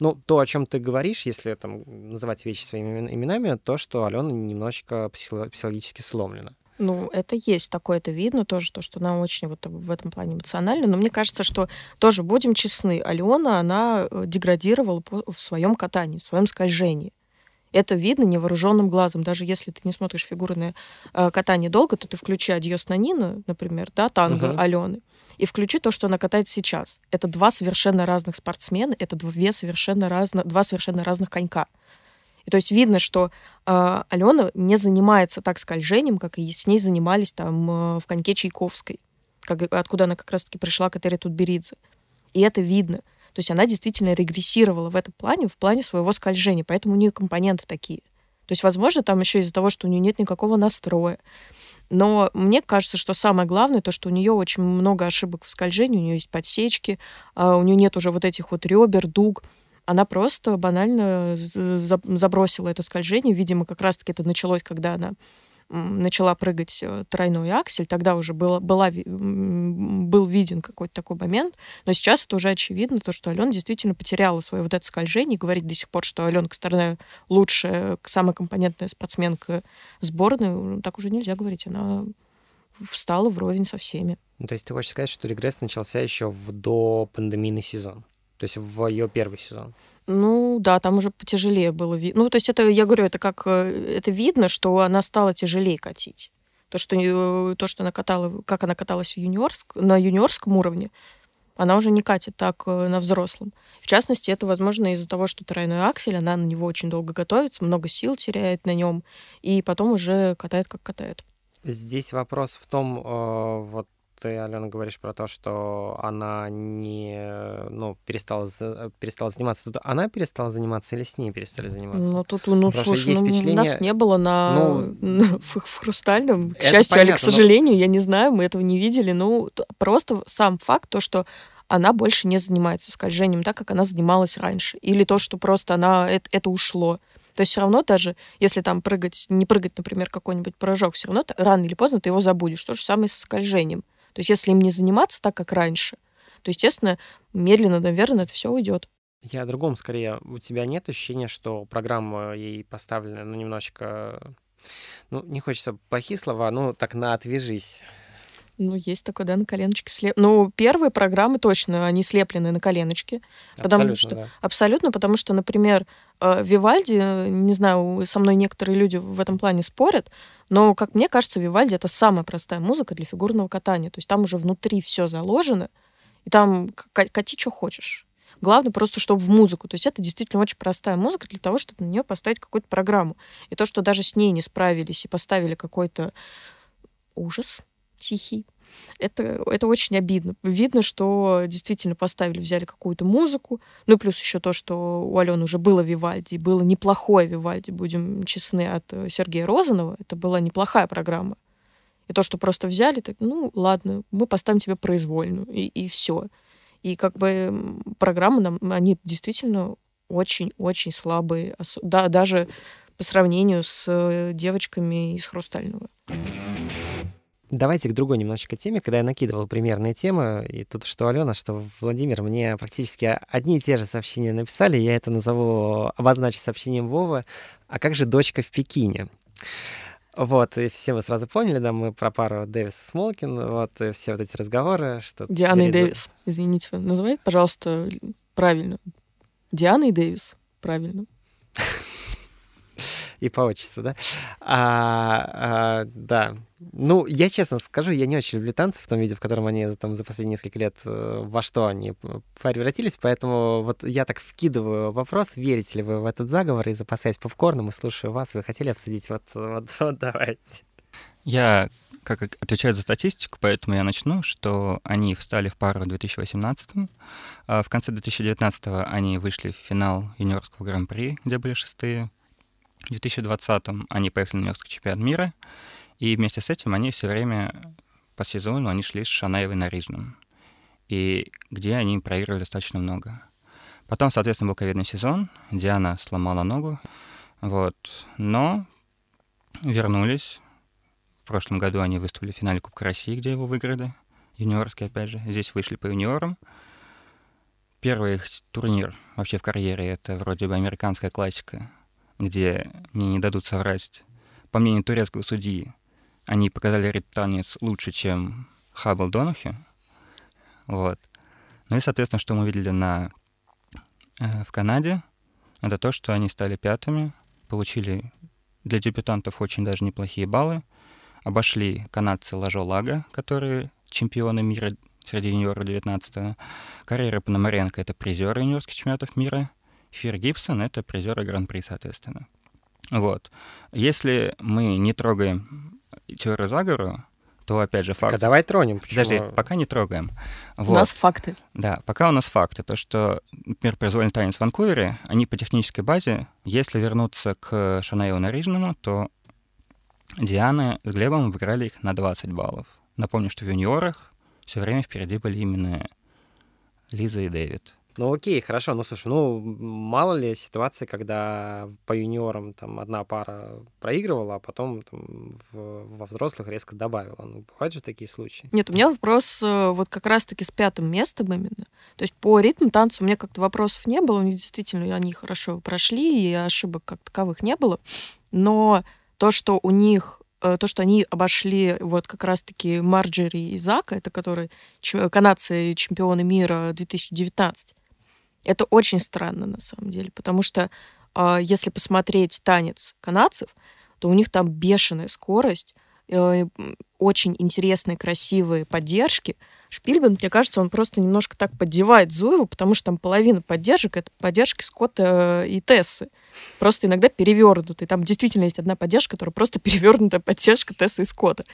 Ну, то, о чем ты говоришь, если там называть вещи своими имен- именами, то, что Алена немножечко психо- психологически сломлена. Ну, это есть такое, это видно тоже, то, что она очень вот в этом плане эмоциональна. Но мне кажется, что тоже будем честны, Алена, она э, деградировала в своем катании, в своем скольжении. Это видно невооруженным глазом. Даже если ты не смотришь фигурное э, катание долго, то ты включи «Адьос на Нина», например, да, танго Мгм. Алены, и включи то, что она катает сейчас. Это два совершенно разных спортсмена, это две совершенно разно, два совершенно разных конька. И то есть видно, что э, Алена не занимается так скольжением, как и с ней занимались там э, в коньке Чайковской, как, откуда она как раз-таки пришла к Этере Тутберидзе. И это видно. То есть она действительно регрессировала в этом плане, в плане своего скольжения, поэтому у нее компоненты такие. То есть, возможно, там еще из-за того, что у нее нет никакого настроя. Но мне кажется, что самое главное, то, что у нее очень много ошибок в скольжении, у нее есть подсечки, а у нее нет уже вот этих вот ребер, дуг. Она просто банально забросила это скольжение. Видимо, как раз-таки это началось, когда она начала прыгать э, тройной аксель. Тогда уже было, была, был виден какой-то такой момент. Но сейчас это уже очевидно, то, что Алена действительно потеряла свое вот это скольжение. И говорить до сих пор, что Аленка Старная лучшая, самая компонентная спортсменка сборной, ну, так уже нельзя говорить. Она встала вровень со всеми. Ну, то есть ты хочешь сказать, что регресс начался еще в допандемийный сезон? То есть в ее первый сезон? Ну да, там уже потяжелее было видно. Ну, то есть это, я говорю, это как э, это видно, что она стала тяжелее катить. То, что, э, то, что она катала, как она каталась в юниорск, на юниорском уровне, она уже не катит так э, на взрослом. В частности, это, возможно, из-за того, что тройной аксель, она на него очень долго готовится, много сил теряет на нем, и потом уже катает, как катает. Здесь вопрос в том, вот ты, Алена, говоришь про то, что она не, ну, перестала, перестала заниматься. Тут она перестала заниматься или с ней перестали заниматься? Ну, тут, ну, Просто слушай, есть ну, впечатление- нас не было на, Ну, в, в хрустальном. К счастью, или к понятно, но- сожалению, я не знаю, мы этого не видели. Ну, просто сам факт, то, что она больше не занимается скольжением так, как она занималась раньше. Или то, что просто она, это, это ушло. То есть все равно даже, если там прыгать, не прыгать, например, какой-нибудь прыжок, все равно рано или поздно ты его забудешь. То же самое со скольжением. То есть если им не заниматься так, как раньше, то, естественно, медленно, наверное, это все уйдет. Я о другом скорее. У тебя нет ощущения, что программа ей поставлена, ну, немножечко... Ну, не хочется плохие слова, ну, так на «отвяжись». Ну, есть такое, да, на коленочке слеп. Ну, первые программы точно, они слеплены на коленочке. Потому Абсолютно, что- да. Абсолютно, потому что, например, э, Вивальди, не знаю, со мной некоторые люди в этом плане спорят, но, как мне кажется, Вивальди — это самая простая музыка для фигурного катания. То есть там уже внутри все заложено, и там кати, что хочешь. Главное просто, чтобы в музыку. То есть это действительно очень простая музыка для того, чтобы на нее поставить какую-то программу. И то, что даже с ней не справились и поставили какой-то ужас тихий, это, это очень обидно. Видно, что действительно поставили, взяли какую-то музыку. Ну и плюс еще то, что у Алены уже было Вивальди, было неплохое Вивальди, будем честны, от э, Сергея Розанова. Это была неплохая программа. И то, что просто взяли, так, ну ладно, мы поставим тебе произвольную, и, и все. И как бы программы нам, они действительно очень-очень слабые, да, даже по сравнению с э, девочками из «Хрустального». Давайте к другой немножечко теме. Когда я накидывал примерные темы, и тут что Алена, что Владимир, мне практически одни и те же сообщения написали. Я это назову, обозначу сообщением Вовы. А как же дочка в Пекине? Вот, и все мы сразу поняли, да, мы про пару Дэвис Смолкин, вот, и все вот эти разговоры, что... Диана и Дэвис, извините, называй, пожалуйста, правильно. Диана и Дэвис, правильно. И по отчеству, да? А, а, да. Ну, я честно скажу, я не очень люблю танцы в том виде, в котором они там за последние несколько лет э, во что они превратились, поэтому вот я так вкидываю вопрос, верите ли вы в этот заговор, и запасаясь попкорном, и слушаю вас, вы хотели обсудить? Вот, вот, вот давайте. Я как отвечаю за статистику, поэтому я начну, что они встали в пару в 2018 а в конце 2019 они вышли в финал юниорского гран-при, где были шестые. В 2020 они поехали на юниорский чемпионат мира, и вместе с этим они все время по сезону они шли с Шанаевой на Рижном, и где они проигрывали достаточно много. Потом, соответственно, был ковидный сезон, Диана сломала ногу, вот, но вернулись. В прошлом году они выступили в финале Кубка России, где его выиграли, юниорский, опять же. Здесь вышли по юниорам. Первый их турнир вообще в карьере — это вроде бы американская классика, где мне не дадут соврать. По мнению турецкого судьи, они показали ританец лучше, чем Хаббл Донахи. Вот. Ну и, соответственно, что мы видели на, э, в Канаде, это то, что они стали пятыми, получили для дебютантов очень даже неплохие баллы, обошли канадцы Лажо Лага, которые чемпионы мира среди юниоров 19-го, Карьера Пономаренко — это призеры юниорских чемпионатов мира, Фир Гибсон — это призеры Гран-при, соответственно. Вот. Если мы не трогаем теорию заговора, то опять же факт. Так, а давай тронем. Почему? Подожди, пока не трогаем. Вот. У нас факты. Да, пока у нас факты. То, что, например, произвольный танец в Ванкувере, они по технической базе, если вернуться к Шанаеву Нарижному, то Диана с Глебом обыграли их на 20 баллов. Напомню, что в юниорах все время впереди были именно Лиза и Дэвид. Ну окей, хорошо, ну слушай, ну мало ли ситуации, когда по юниорам там одна пара проигрывала, а потом там, в, во взрослых резко добавила. Ну бывают же такие случаи. Нет, у меня вопрос э, вот как раз-таки с пятым местом именно. То есть по ритму танца у меня как-то вопросов не было, у них действительно они хорошо прошли, и ошибок как таковых не было. Но то, что у них э, то, что они обошли вот как раз-таки Марджери и Зака, это которые канадцы чемпионы мира 2019, это очень странно на самом деле, потому что э, если посмотреть танец канадцев, то у них там бешеная скорость, э, очень интересные, красивые поддержки. Шпильбен, мне кажется, он просто немножко так поддевает Зуеву, потому что там половина поддержек — это поддержки Скотта и Тессы. Просто иногда перевернутые. Там действительно есть одна поддержка, которая просто перевернутая поддержка Тессы и Скотта.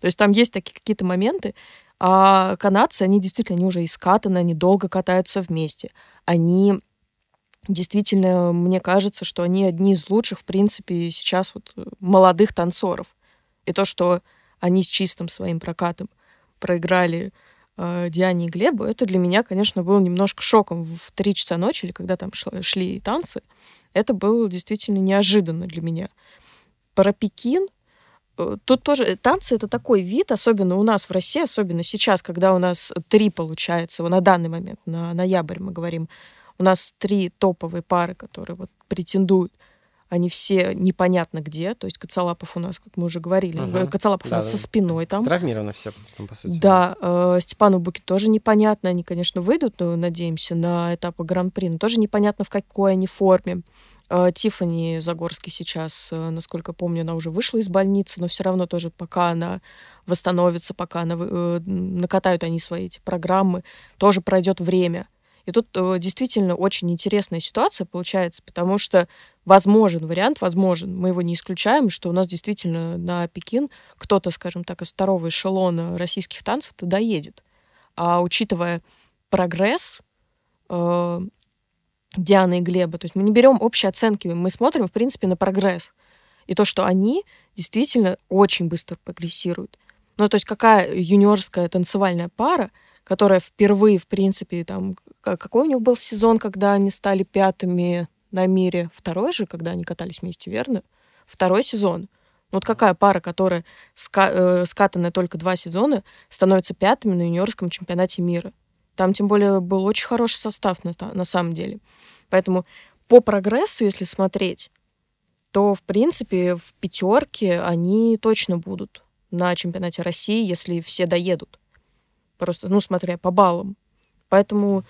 То есть там есть такие какие-то моменты. А канадцы, они действительно, они уже искатаны, они долго катаются вместе они действительно, мне кажется, что они одни из лучших, в принципе, сейчас вот э, молодых танцоров. И то, что они с чистым своим прокатом проиграли э, Диане и Глебу, это для меня, конечно, было немножко шоком в три часа ночи, или когда там шли, шли танцы. Это было действительно неожиданно для меня. Про Пекин Тут тоже э, танцы это такой вид, особенно у нас в России, особенно сейчас, когда у нас три получается, на данный момент, на ноябрь мы говорим, у нас три топовые пары, которые вот претендуют. Они все непонятно где. То есть Коцалапов у нас, как мы уже говорили, угу. Коцалапов да, у нас да. со спиной там. Травмировано все, по сути. Да, э, Степану Букин тоже непонятно. Они, конечно, выйдут, но, надеемся, на этапы Гран-при, но тоже непонятно, в какой они форме. Э, Тифани Загорский сейчас, э, насколько помню, она уже вышла из больницы, но все равно тоже пока она восстановится, пока она, э, накатают они свои эти программы, тоже пройдет время. И тут э, действительно очень интересная ситуация получается, потому что возможен вариант, возможен, мы его не исключаем, что у нас действительно на Пекин кто-то, скажем так, из второго эшелона российских танцев туда едет. А учитывая прогресс Дианы и Глеба, то есть мы не берем общие оценки, мы смотрим, в принципе, на прогресс. И то, что они действительно очень быстро прогрессируют. Ну, то есть какая юниорская танцевальная пара, которая впервые, в принципе, там, какой у них был сезон, когда они стали пятыми на мире? Второй же, когда они катались вместе, верно? Второй сезон. Ну, вот какая пара, которая ска э, скатанная только два сезона, становится пятыми на юниорском чемпионате мира? Там, тем более, был очень хороший состав на, на самом деле. Поэтому по прогрессу, если смотреть, то, в принципе, в пятерке они точно будут на чемпионате России, если все доедут. Просто, ну, смотря по баллам. Поэтому,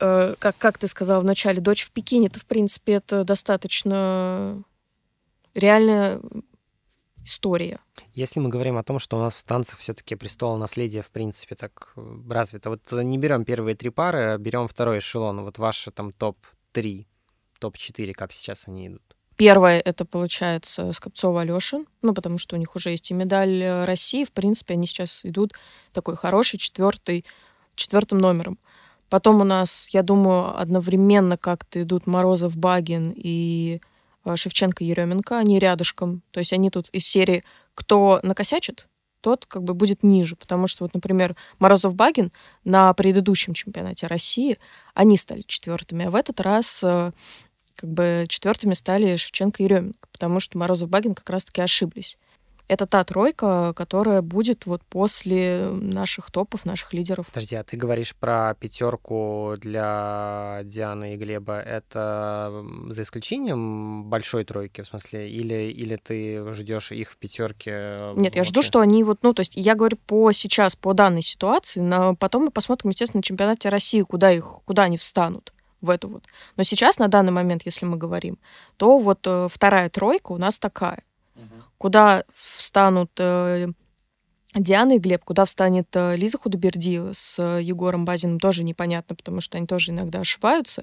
э, как, как ты сказал вначале, дочь в Пекине, это, в принципе, это достаточно реальная история. Если мы говорим о том, что у нас в танцах все-таки престол наследия, в принципе, так э, развито. Вот не берем первые три пары, а берем второй эшелон. Вот ваши там топ-3, топ-4, как сейчас они идут. Первое это получается Скопцова Алешин, ну, потому что у них уже есть и медаль э, России. В принципе, они сейчас идут такой хороший четвертый, четвертым номером. Потом у нас, я думаю, одновременно как-то идут Морозов, Багин и э, Шевченко, Еременко. Они рядышком. То есть они тут из серии «Кто накосячит?» тот как бы будет ниже, потому что вот, например, Морозов Багин на предыдущем чемпионате России они стали четвертыми, а в этот раз э, как бы четвертыми стали Шевченко и Ременко, потому что Морозов Багин как раз-таки ошиблись. Это та тройка, которая будет вот после наших топов, наших лидеров. Подожди, а ты говоришь про пятерку для Дианы и Глеба. Это за исключением большой тройки, в смысле, или, или ты ждешь их в пятерке? Нет, я жду, что они вот, ну, то есть я говорю по сейчас, по данной ситуации, но потом мы посмотрим, естественно, на чемпионате России, куда их, куда они встанут в эту вот. Но сейчас, на данный момент, если мы говорим, то вот э, вторая тройка у нас такая. Куда встанут э, Диана и Глеб, куда встанет э, Лиза Худобердиева с э, Егором Базиным, тоже непонятно, потому что они тоже иногда ошибаются.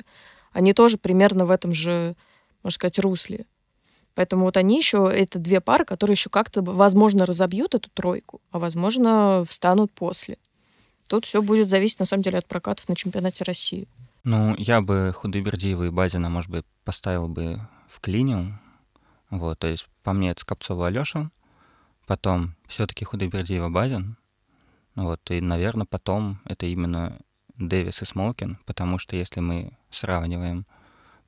Они тоже примерно в этом же, можно сказать, русле. Поэтому вот они еще, это две пары, которые еще как-то, возможно, разобьют эту тройку, а возможно, встанут после. Тут все будет зависеть, на самом деле, от прокатов на чемпионате России. Ну, я бы Худобердиева и Базина, может быть, поставил бы в клиниум. Вот, то есть по мне это Скопцова Алёша, потом все-таки Худобердиева Базин. Вот, и, наверное, потом это именно Дэвис и Смолкин, потому что если мы сравниваем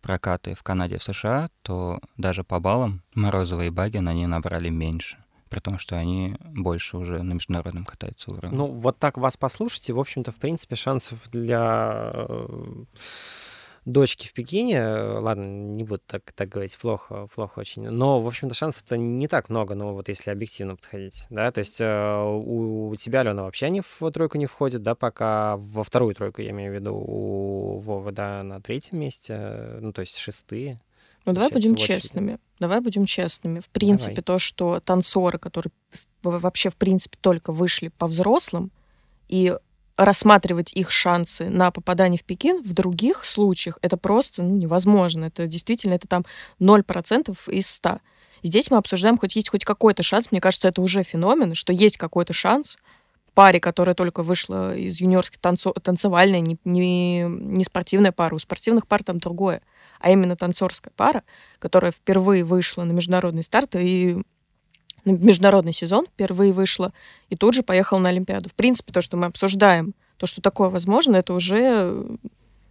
прокаты в Канаде и в США, то даже по баллам Морозова и Багин они набрали меньше при том, что они больше уже на международном катаются уровне. Ну, вот так вас послушайте, в общем-то, в принципе, шансов для э, дочки в Пекине, ладно, не буду так, так говорить, плохо, плохо очень, но, в общем-то, шансов-то не так много, ну, вот если объективно подходить, да, то есть э, у, у тебя, Алена, вообще они в тройку не входят, да, пока во вторую тройку, я имею в виду, у Вовы, да, на третьем месте, ну, то есть шестые. Ну, давай будем честными. Давай будем честными. В принципе, Давай. то, что танцоры, которые вообще, в принципе, только вышли по взрослым, и рассматривать их шансы на попадание в Пекин в других случаях это просто ну, невозможно. Это действительно, это там 0% из 100. Здесь мы обсуждаем, хоть есть хоть какой-то шанс, мне кажется, это уже феномен, что есть какой-то шанс паре, которая только вышла из юниорской танцо- танцевальной, не, не, не спортивная пара. У спортивных пар там другое а именно танцорская пара, которая впервые вышла на международный старт и на международный сезон впервые вышла и тут же поехала на Олимпиаду. В принципе, то, что мы обсуждаем, то, что такое возможно, это уже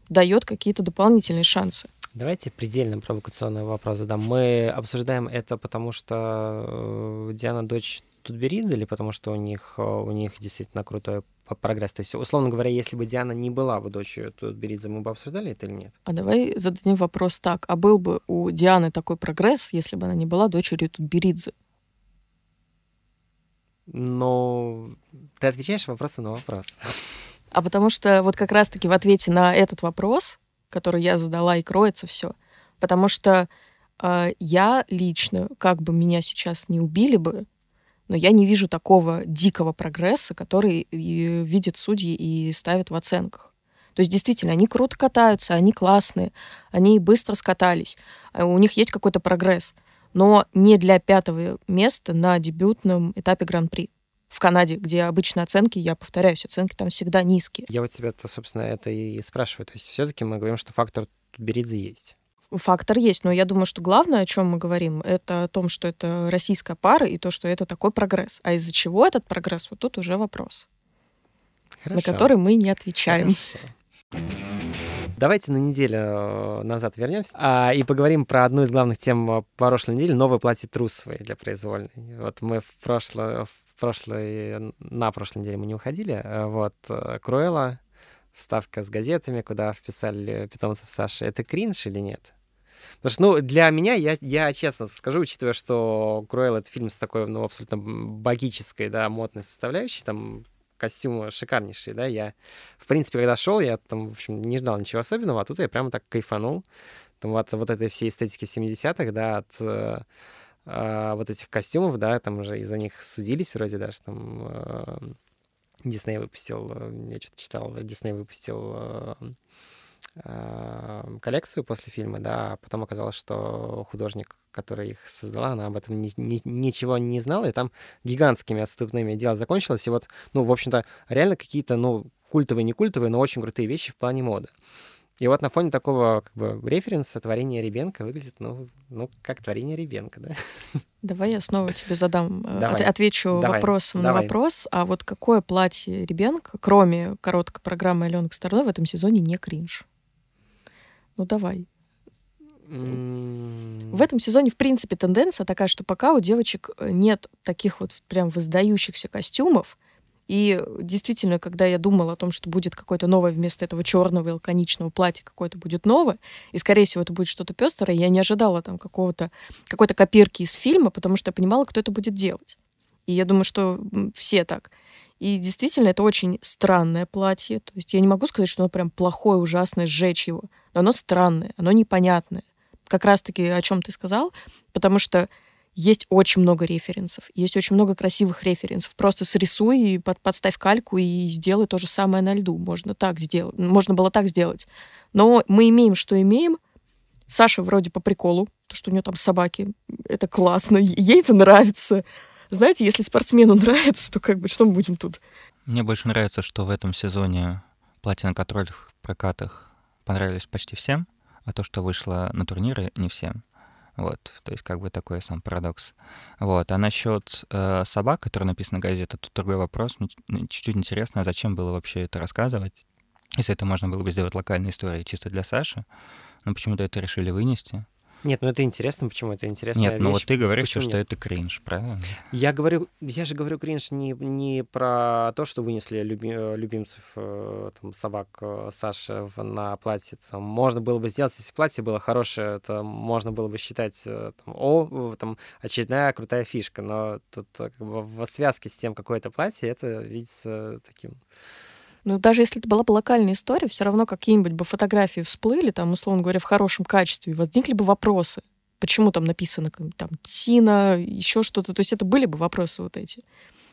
дает какие-то дополнительные шансы. Давайте предельно провокационный вопрос задам. Мы обсуждаем это потому, что э, Диана дочь Тутберидзе или потому, что у них, э, у них действительно крутой прогресс. То есть, условно говоря, если бы Диана не была бы дочерью Тутберидзе, мы бы обсуждали это или нет? А давай зададим вопрос так. А был бы у Дианы такой прогресс, если бы она не была дочерью Тутберидзе? Но ты отвечаешь вопросом на вопрос. А потому что вот как раз-таки в ответе на этот вопрос, который я задала, и кроется все. Потому что э, я лично, как бы меня сейчас не убили бы, но я не вижу такого дикого прогресса, который видят судьи и ставят в оценках. То есть, действительно, они круто катаются, они классные, они быстро скатались, а у них есть какой-то прогресс, но не для пятого места на дебютном этапе Гран-при в Канаде, где обычно оценки, я повторяюсь, оценки там всегда низкие. Я вот тебя, собственно, это и спрашиваю. То есть все-таки мы говорим, что фактор Беридзе есть. Фактор есть, но я думаю, что главное, о чем мы говорим, это о том, что это российская пара и то, что это такой прогресс. А из-за чего этот прогресс, вот тут уже вопрос, Хорошо. на который мы не отвечаем. Хорошо. Давайте на неделю э, назад вернемся а, и поговорим про одну из главных тем э, прошлой недели — новое платье трусовое для произвольной. Вот мы в прошлое, в прошлой, на прошлой неделе мы не уходили. Э, вот Круэлла, вставка с газетами, куда вписали питомцев Саши. Это кринж или нет? Потому что, ну, для меня, я, я честно скажу, учитывая, что Круэлл — это фильм с такой, ну, абсолютно богической, да, модной составляющей, там костюмы шикарнейшие, да, я, в принципе, когда шел, я там, в общем, не ждал ничего особенного, а тут я прямо так кайфанул, там вот, вот этой всей эстетики 70-х, да, от э, э, вот этих костюмов, да, там уже из-за них судились вроде даже, там, э, Дисней выпустил, я что-то читал, Дисней выпустил э, коллекцию после фильма, да, а потом оказалось, что художник, который их создала, она об этом ни, ни, ничего не знала, и там гигантскими отступными дело закончилось, и вот, ну, в общем-то, реально какие-то, ну, культовые, не культовые, но очень крутые вещи в плане моды. И вот на фоне такого как бы референса творение Ребенка выглядит, ну, ну как творение Ребенка, да? Давай я снова тебе задам, э, Давай. отвечу Давай. вопросом Давай. на вопрос. А вот какое платье Ребенка, кроме короткой программы Алены Косторной, в этом сезоне не кринж? Ну давай. В этом сезоне, в принципе, тенденция такая, что пока у девочек э, нет таких вот прям воздающихся костюмов, и действительно, когда я думала о том, что будет какое-то новое вместо этого черного и лаконичного платья, какое-то будет новое, и, скорее всего, это будет что-то пестрое, я не ожидала там какого-то, какой-то копирки из фильма, потому что я понимала, кто это будет делать. И я думаю, что все так. И действительно, это очень странное платье. То есть я не могу сказать, что оно прям плохое, ужасное, сжечь его. Но оно странное, оно непонятное. Как раз-таки о чем ты сказал, потому что есть очень много референсов, есть очень много красивых референсов. Просто срисуй и под, подставь кальку и сделай то же самое на льду. Можно так сделать, можно было так сделать. Но мы имеем, что имеем. Саша вроде по приколу, то, что у нее там собаки, это классно, ей это нравится. Знаете, если спортсмену нравится, то как бы что мы будем тут? Мне больше нравится, что в этом сезоне платья на контрольных прокатах понравились почти всем, а то, что вышло на турниры, не всем. Вот, то есть как бы такой сам парадокс. Вот, а насчет э, собак, которые написаны в газете, тут другой вопрос. Мне чуть-чуть интересно, а зачем было вообще это рассказывать? Если это можно было бы сделать локальной историей чисто для Саши, но почему-то это решили вынести. Нет, ну это интересно, почему это интересно. Нет, ну вот ты говоришь, почему что нет? это кринж, правильно? Я говорю, я же говорю кринж не, не про то, что вынесли люби, любимцев э, там, собак э, Саши на платье. Там, можно было бы сделать, если платье было хорошее, это можно было бы считать, э, там, о, там, очередная крутая фишка. Но тут как бы в связке с тем, какое это платье, это видится таким ну, даже если это была бы локальная история, все равно какие-нибудь бы фотографии всплыли, там, условно говоря, в хорошем качестве, возникли бы вопросы. Почему там написано там Тина, еще что-то. То есть это были бы вопросы вот эти.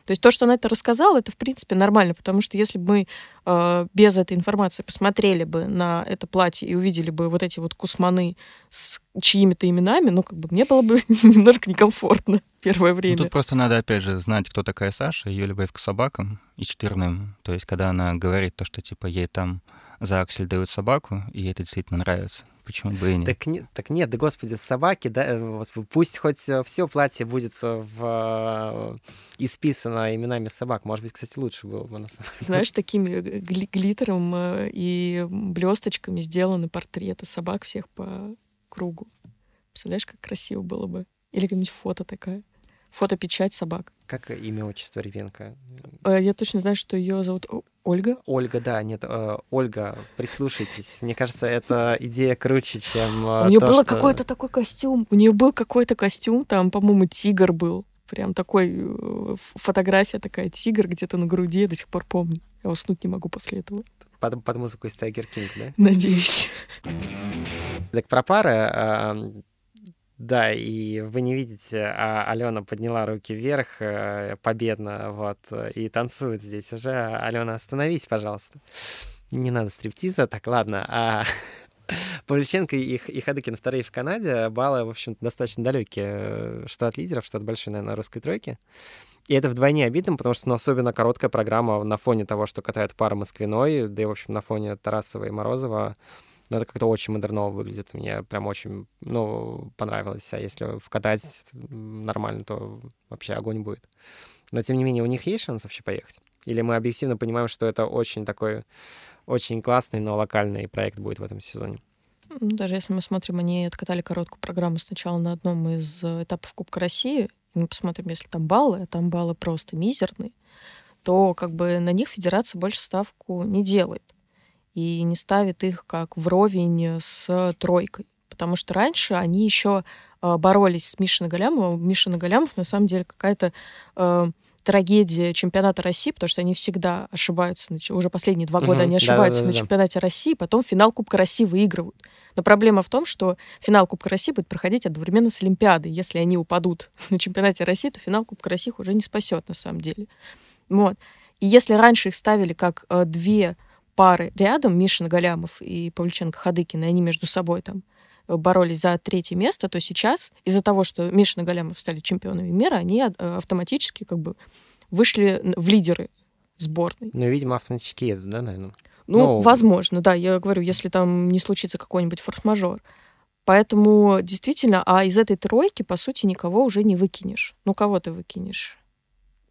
То есть то, что она это рассказала, это, в принципе, нормально, потому что если бы мы э, без этой информации посмотрели бы на это платье и увидели бы вот эти вот кусманы с чьими-то именами, ну, как бы мне было бы немножко некомфортно первое ну, время. Ну, тут просто надо, опять же, знать, кто такая Саша, ее любовь к собакам и четверным. То есть, когда она говорит то, что, типа, ей там за аксель дают собаку, и ей это действительно нравится. Почему бы и нет? Так, не, так нет, да господи, собаки, да, э, пусть хоть э, все платье будет э, в, исписано именами собак. Может быть, кстати, лучше было бы на самом деле. Знаешь, такими гли глиттером и блесточками сделаны портреты собак всех по кругу. Представляешь, как красиво было бы? Или какая-нибудь фото такая. Фотопечать собак. Как имя, отчество Ревенко? Я точно знаю, что ее зовут Ольга? Ольга, да, нет, э, Ольга, прислушайтесь. Мне кажется, эта идея круче, чем э, У нее был что... какой-то такой костюм. У нее был какой-то костюм, там, по-моему, тигр был. Прям такой э, фотография такая, тигр где-то на груди, я до сих пор помню. Я уснуть не могу после этого. Под, под музыку из Тайгер Кинг, да? Надеюсь. Так про пары э, да, и вы не видите, а Алена подняла руки вверх э, победно, вот, и танцует здесь уже. Алена, остановись, пожалуйста. Не надо стриптиза, так, ладно. А Павличенко и, и Хадыкин вторые в Канаде. Баллы, в общем достаточно далекие. Что от лидеров, что от большой, наверное, русской тройки. И это вдвойне обидно, потому что ну, особенно короткая программа на фоне того, что катает пара Москвиной, да и, в общем, на фоне Тарасова и Морозова, ну, это как-то очень модерново выглядит. Мне прям очень, ну, понравилось. А если вкатать нормально, то вообще огонь будет. Но, тем не менее, у них есть шанс вообще поехать? Или мы объективно понимаем, что это очень такой, очень классный, но локальный проект будет в этом сезоне? Даже если мы смотрим, они откатали короткую программу сначала на одном из этапов Кубка России, и мы посмотрим, если там баллы, а там баллы просто мизерные, то как бы на них федерация больше ставку не делает и не ставит их как вровень с тройкой. Потому что раньше они еще э, боролись с Мишей Нагалямовым. Миша Нагалямов на самом деле какая-то э, трагедия чемпионата России, потому что они всегда ошибаются, уже последние два года угу, они ошибаются да, да, да, на чемпионате России, потом финал Кубка России выигрывают. Но проблема в том, что финал Кубка России будет проходить одновременно с Олимпиадой. Если они упадут на чемпионате России, то финал Кубка России их уже не спасет на самом деле. Вот. И если раньше их ставили как э, две пары рядом, Мишин Галямов и Павлюченко Хадыкин, и они между собой там боролись за третье место, то сейчас из-за того, что Мишин и Галямов стали чемпионами мира, они э, автоматически как бы вышли в лидеры сборной. Ну, видимо, автоматически едут, да, наверное? Ну, Но... возможно, да. Я говорю, если там не случится какой-нибудь форс-мажор. Поэтому действительно, а из этой тройки, по сути, никого уже не выкинешь. Ну, кого ты выкинешь?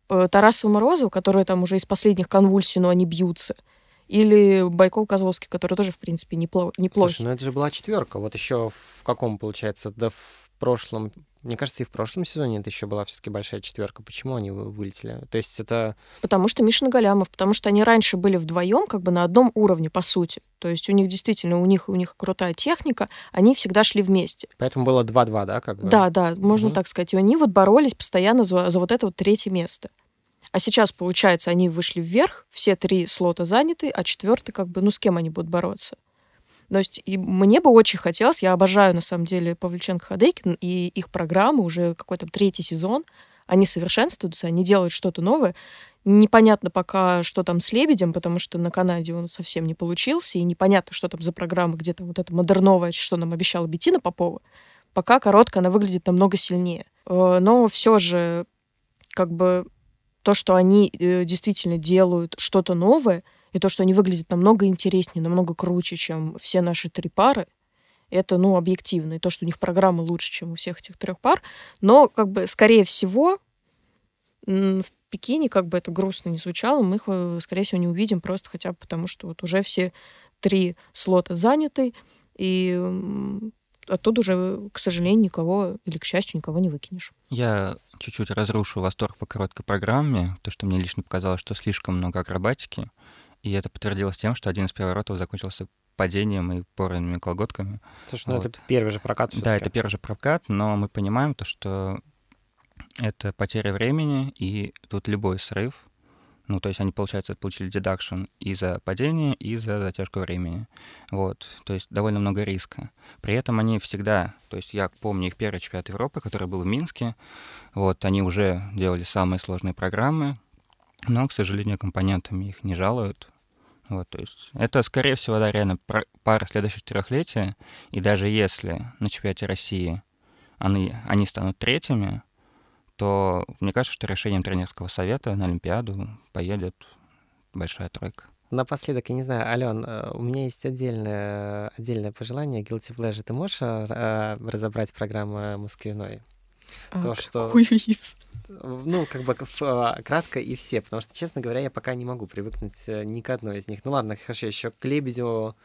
Э, Тарасова Морозова, которые там уже из последних конвульсий, но они бьются — или Байков Козловский, который тоже, в принципе, неплохо. неплохо. Слушай, ну это же была четверка. Вот еще в каком, получается, да в прошлом, мне кажется, и в прошлом сезоне это еще была все-таки большая четверка. Почему они вылетели? То есть это... Потому что Мишин Галямов, потому что они раньше были вдвоем как бы на одном уровне, по сути. То есть у них действительно, у них, у них крутая техника, они всегда шли вместе. Поэтому было 2-2, да? Как бы? Да, да, можно угу. так сказать. И они вот боролись постоянно за, за вот это вот третье место. А сейчас, получается, они вышли вверх, все три слота заняты, а четвертый, как бы, ну, с кем они будут бороться? То есть и мне бы очень хотелось, я обожаю, на самом деле, Павлюченко Хадейкин и их программы, уже какой-то третий сезон, они совершенствуются, они делают что-то новое. Непонятно пока, что там с Лебедем, потому что на Канаде он совсем не получился, и непонятно, что там за программа, где-то вот это модерновое, что нам обещала Бетина Попова. Пока короткая она выглядит намного сильнее. Э, но все же, как бы, то, что они э, действительно делают что-то новое, и то, что они выглядят намного интереснее, намного круче, чем все наши три пары, это, ну, объективно. И то, что у них программы лучше, чем у всех этих трех пар. Но, как бы, скорее всего, в Пекине, как бы это грустно не звучало, мы их, э, скорее всего, не увидим просто хотя бы потому, что вот уже все три слота заняты, и оттуда уже, к сожалению, никого, или, к счастью, никого не выкинешь. Я чуть-чуть разрушу восторг по короткой программе, то, что мне лично показалось, что слишком много акробатики, и это подтвердилось тем, что один из переворотов закончился падением и порванными колготками. Слушай, ну вот. это первый же прокат Да, это первый же прокат, но мы понимаем то, что это потеря времени, и тут любой срыв ну, то есть они, получается, получили дедакшн и за падение, и за затяжку времени. Вот, то есть довольно много риска. При этом они всегда, то есть я помню их первый чемпионат Европы, который был в Минске, вот, они уже делали самые сложные программы, но, к сожалению, компонентами их не жалуют. Вот, то есть это, скорее всего, да, реально пара следующего четырехлетия, и даже если на чемпионате России они, они станут третьими, то мне кажется, что решением тренерского совета на Олимпиаду поедет большая тройка. Напоследок, я не знаю, Ален, э, у меня есть отдельное, отдельное пожелание. Guilty Pleasure, ты можешь э, разобрать программу Москвиной? А, То, что... Круиз. Ну, как бы кратко и все, потому что, честно говоря, я пока не могу привыкнуть э, ни к одной из них. Ну ладно, хорошо, еще к Лебедю,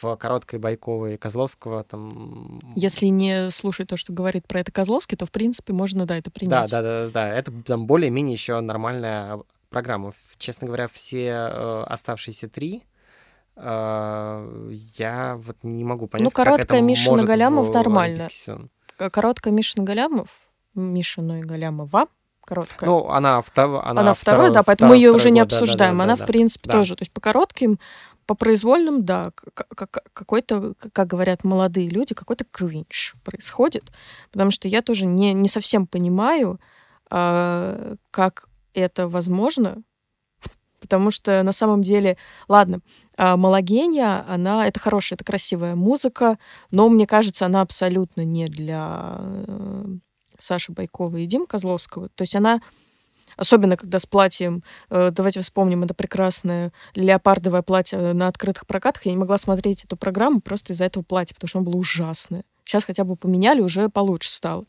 в короткой Байковой Козловского там... Если не слушать то, что говорит про это Козловский, то, в принципе, можно, да, это принять. Да, да, да, да. Это там более-менее еще нормальная программа. Честно говоря, все э, оставшиеся три э, я вот не могу понять, Ну, короткая Миша Нагалямов нормально. Короткая Миша Нагалямов, Миша Галямова, короткая. Ну, она, втор... она, она второй, да, поэтому мы ее уже не обсуждаем. Да, да, она, да, в принципе, да. тоже. То есть по коротким по произвольным, да, какой-то, как говорят молодые люди, какой-то кринж происходит, потому что я тоже не, не совсем понимаю, э, как это возможно, потому что на самом деле, ладно, А Малогения, она, это хорошая, это красивая музыка, но мне кажется, она абсолютно не для э, Саши Байкова и Дим Козловского. То есть она Особенно, когда с платьем, э, давайте вспомним это прекрасное леопардовое платье на открытых прокатах. Я не могла смотреть эту программу просто из-за этого платья, потому что оно было ужасное. Сейчас хотя бы поменяли, уже получше стало.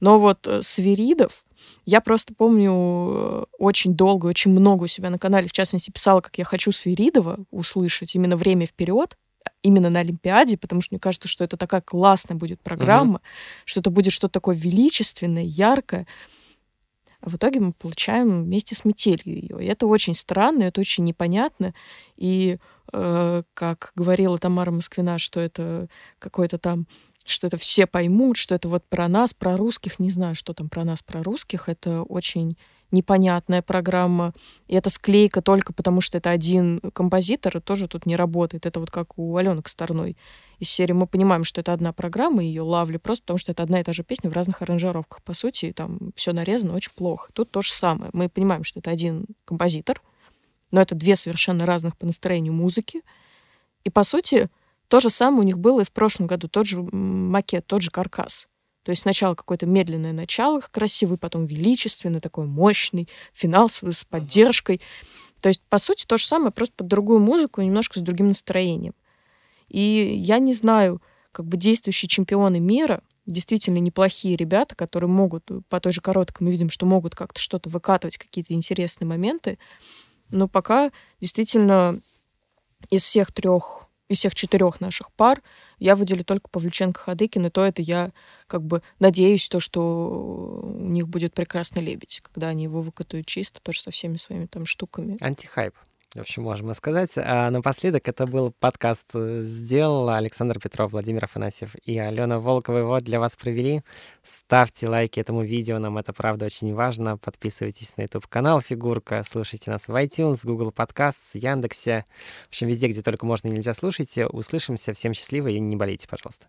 Но вот э, Свиридов, я просто помню э, очень долго, очень много у себя на канале, в частности, писала, как я хочу Свиридова услышать именно время вперед, именно на Олимпиаде, потому что мне кажется, что это такая классная будет программа, угу. что это будет что-то такое величественное, яркое. В итоге мы получаем вместе с метелью ее. И это очень странно, это очень непонятно. И э, как говорила Тамара Москвина, что это какой-то там что это все поймут, что это вот про нас, про русских, не знаю, что там про нас, про русских, это очень непонятная программа. И это склейка только потому, что это один композитор, и тоже тут не работает. Это вот как у Алены Косторной из серии. Мы понимаем, что это одна программа, ее лавли просто потому, что это одна и та же песня в разных аранжировках. По сути, там все нарезано очень плохо. Тут то же самое. Мы понимаем, что это один композитор, но это две совершенно разных по настроению музыки. И, по сути, то же самое у них было и в прошлом году, тот же макет, тот же каркас. То есть сначала какое-то медленное начало, красивый, потом величественный, такой мощный, финал с, с поддержкой. То есть, по сути, то же самое, просто под другую музыку, немножко с другим настроением. И я не знаю, как бы действующие чемпионы мира, действительно неплохие ребята, которые могут, по той же короткой мы видим, что могут как-то что-то выкатывать, какие-то интересные моменты. Но пока действительно из всех трех из всех четырех наших пар я выделю только Павлюченко Хадыкин, и то это я как бы надеюсь, то, что у них будет прекрасный лебедь, когда они его выкатают чисто, тоже со всеми своими там штуками. Антихайп. В общем, можем сказать. А напоследок это был подкаст э, «Сделал» Александр Петров, Владимир Афанасьев и Алена Волкова его для вас провели. Ставьте лайки этому видео, нам это правда очень важно. Подписывайтесь на YouTube-канал «Фигурка», слушайте нас в iTunes, Google Podcasts, Яндексе. В общем, везде, где только можно и нельзя, слушайте. Услышимся. Всем счастливо и не болейте, пожалуйста.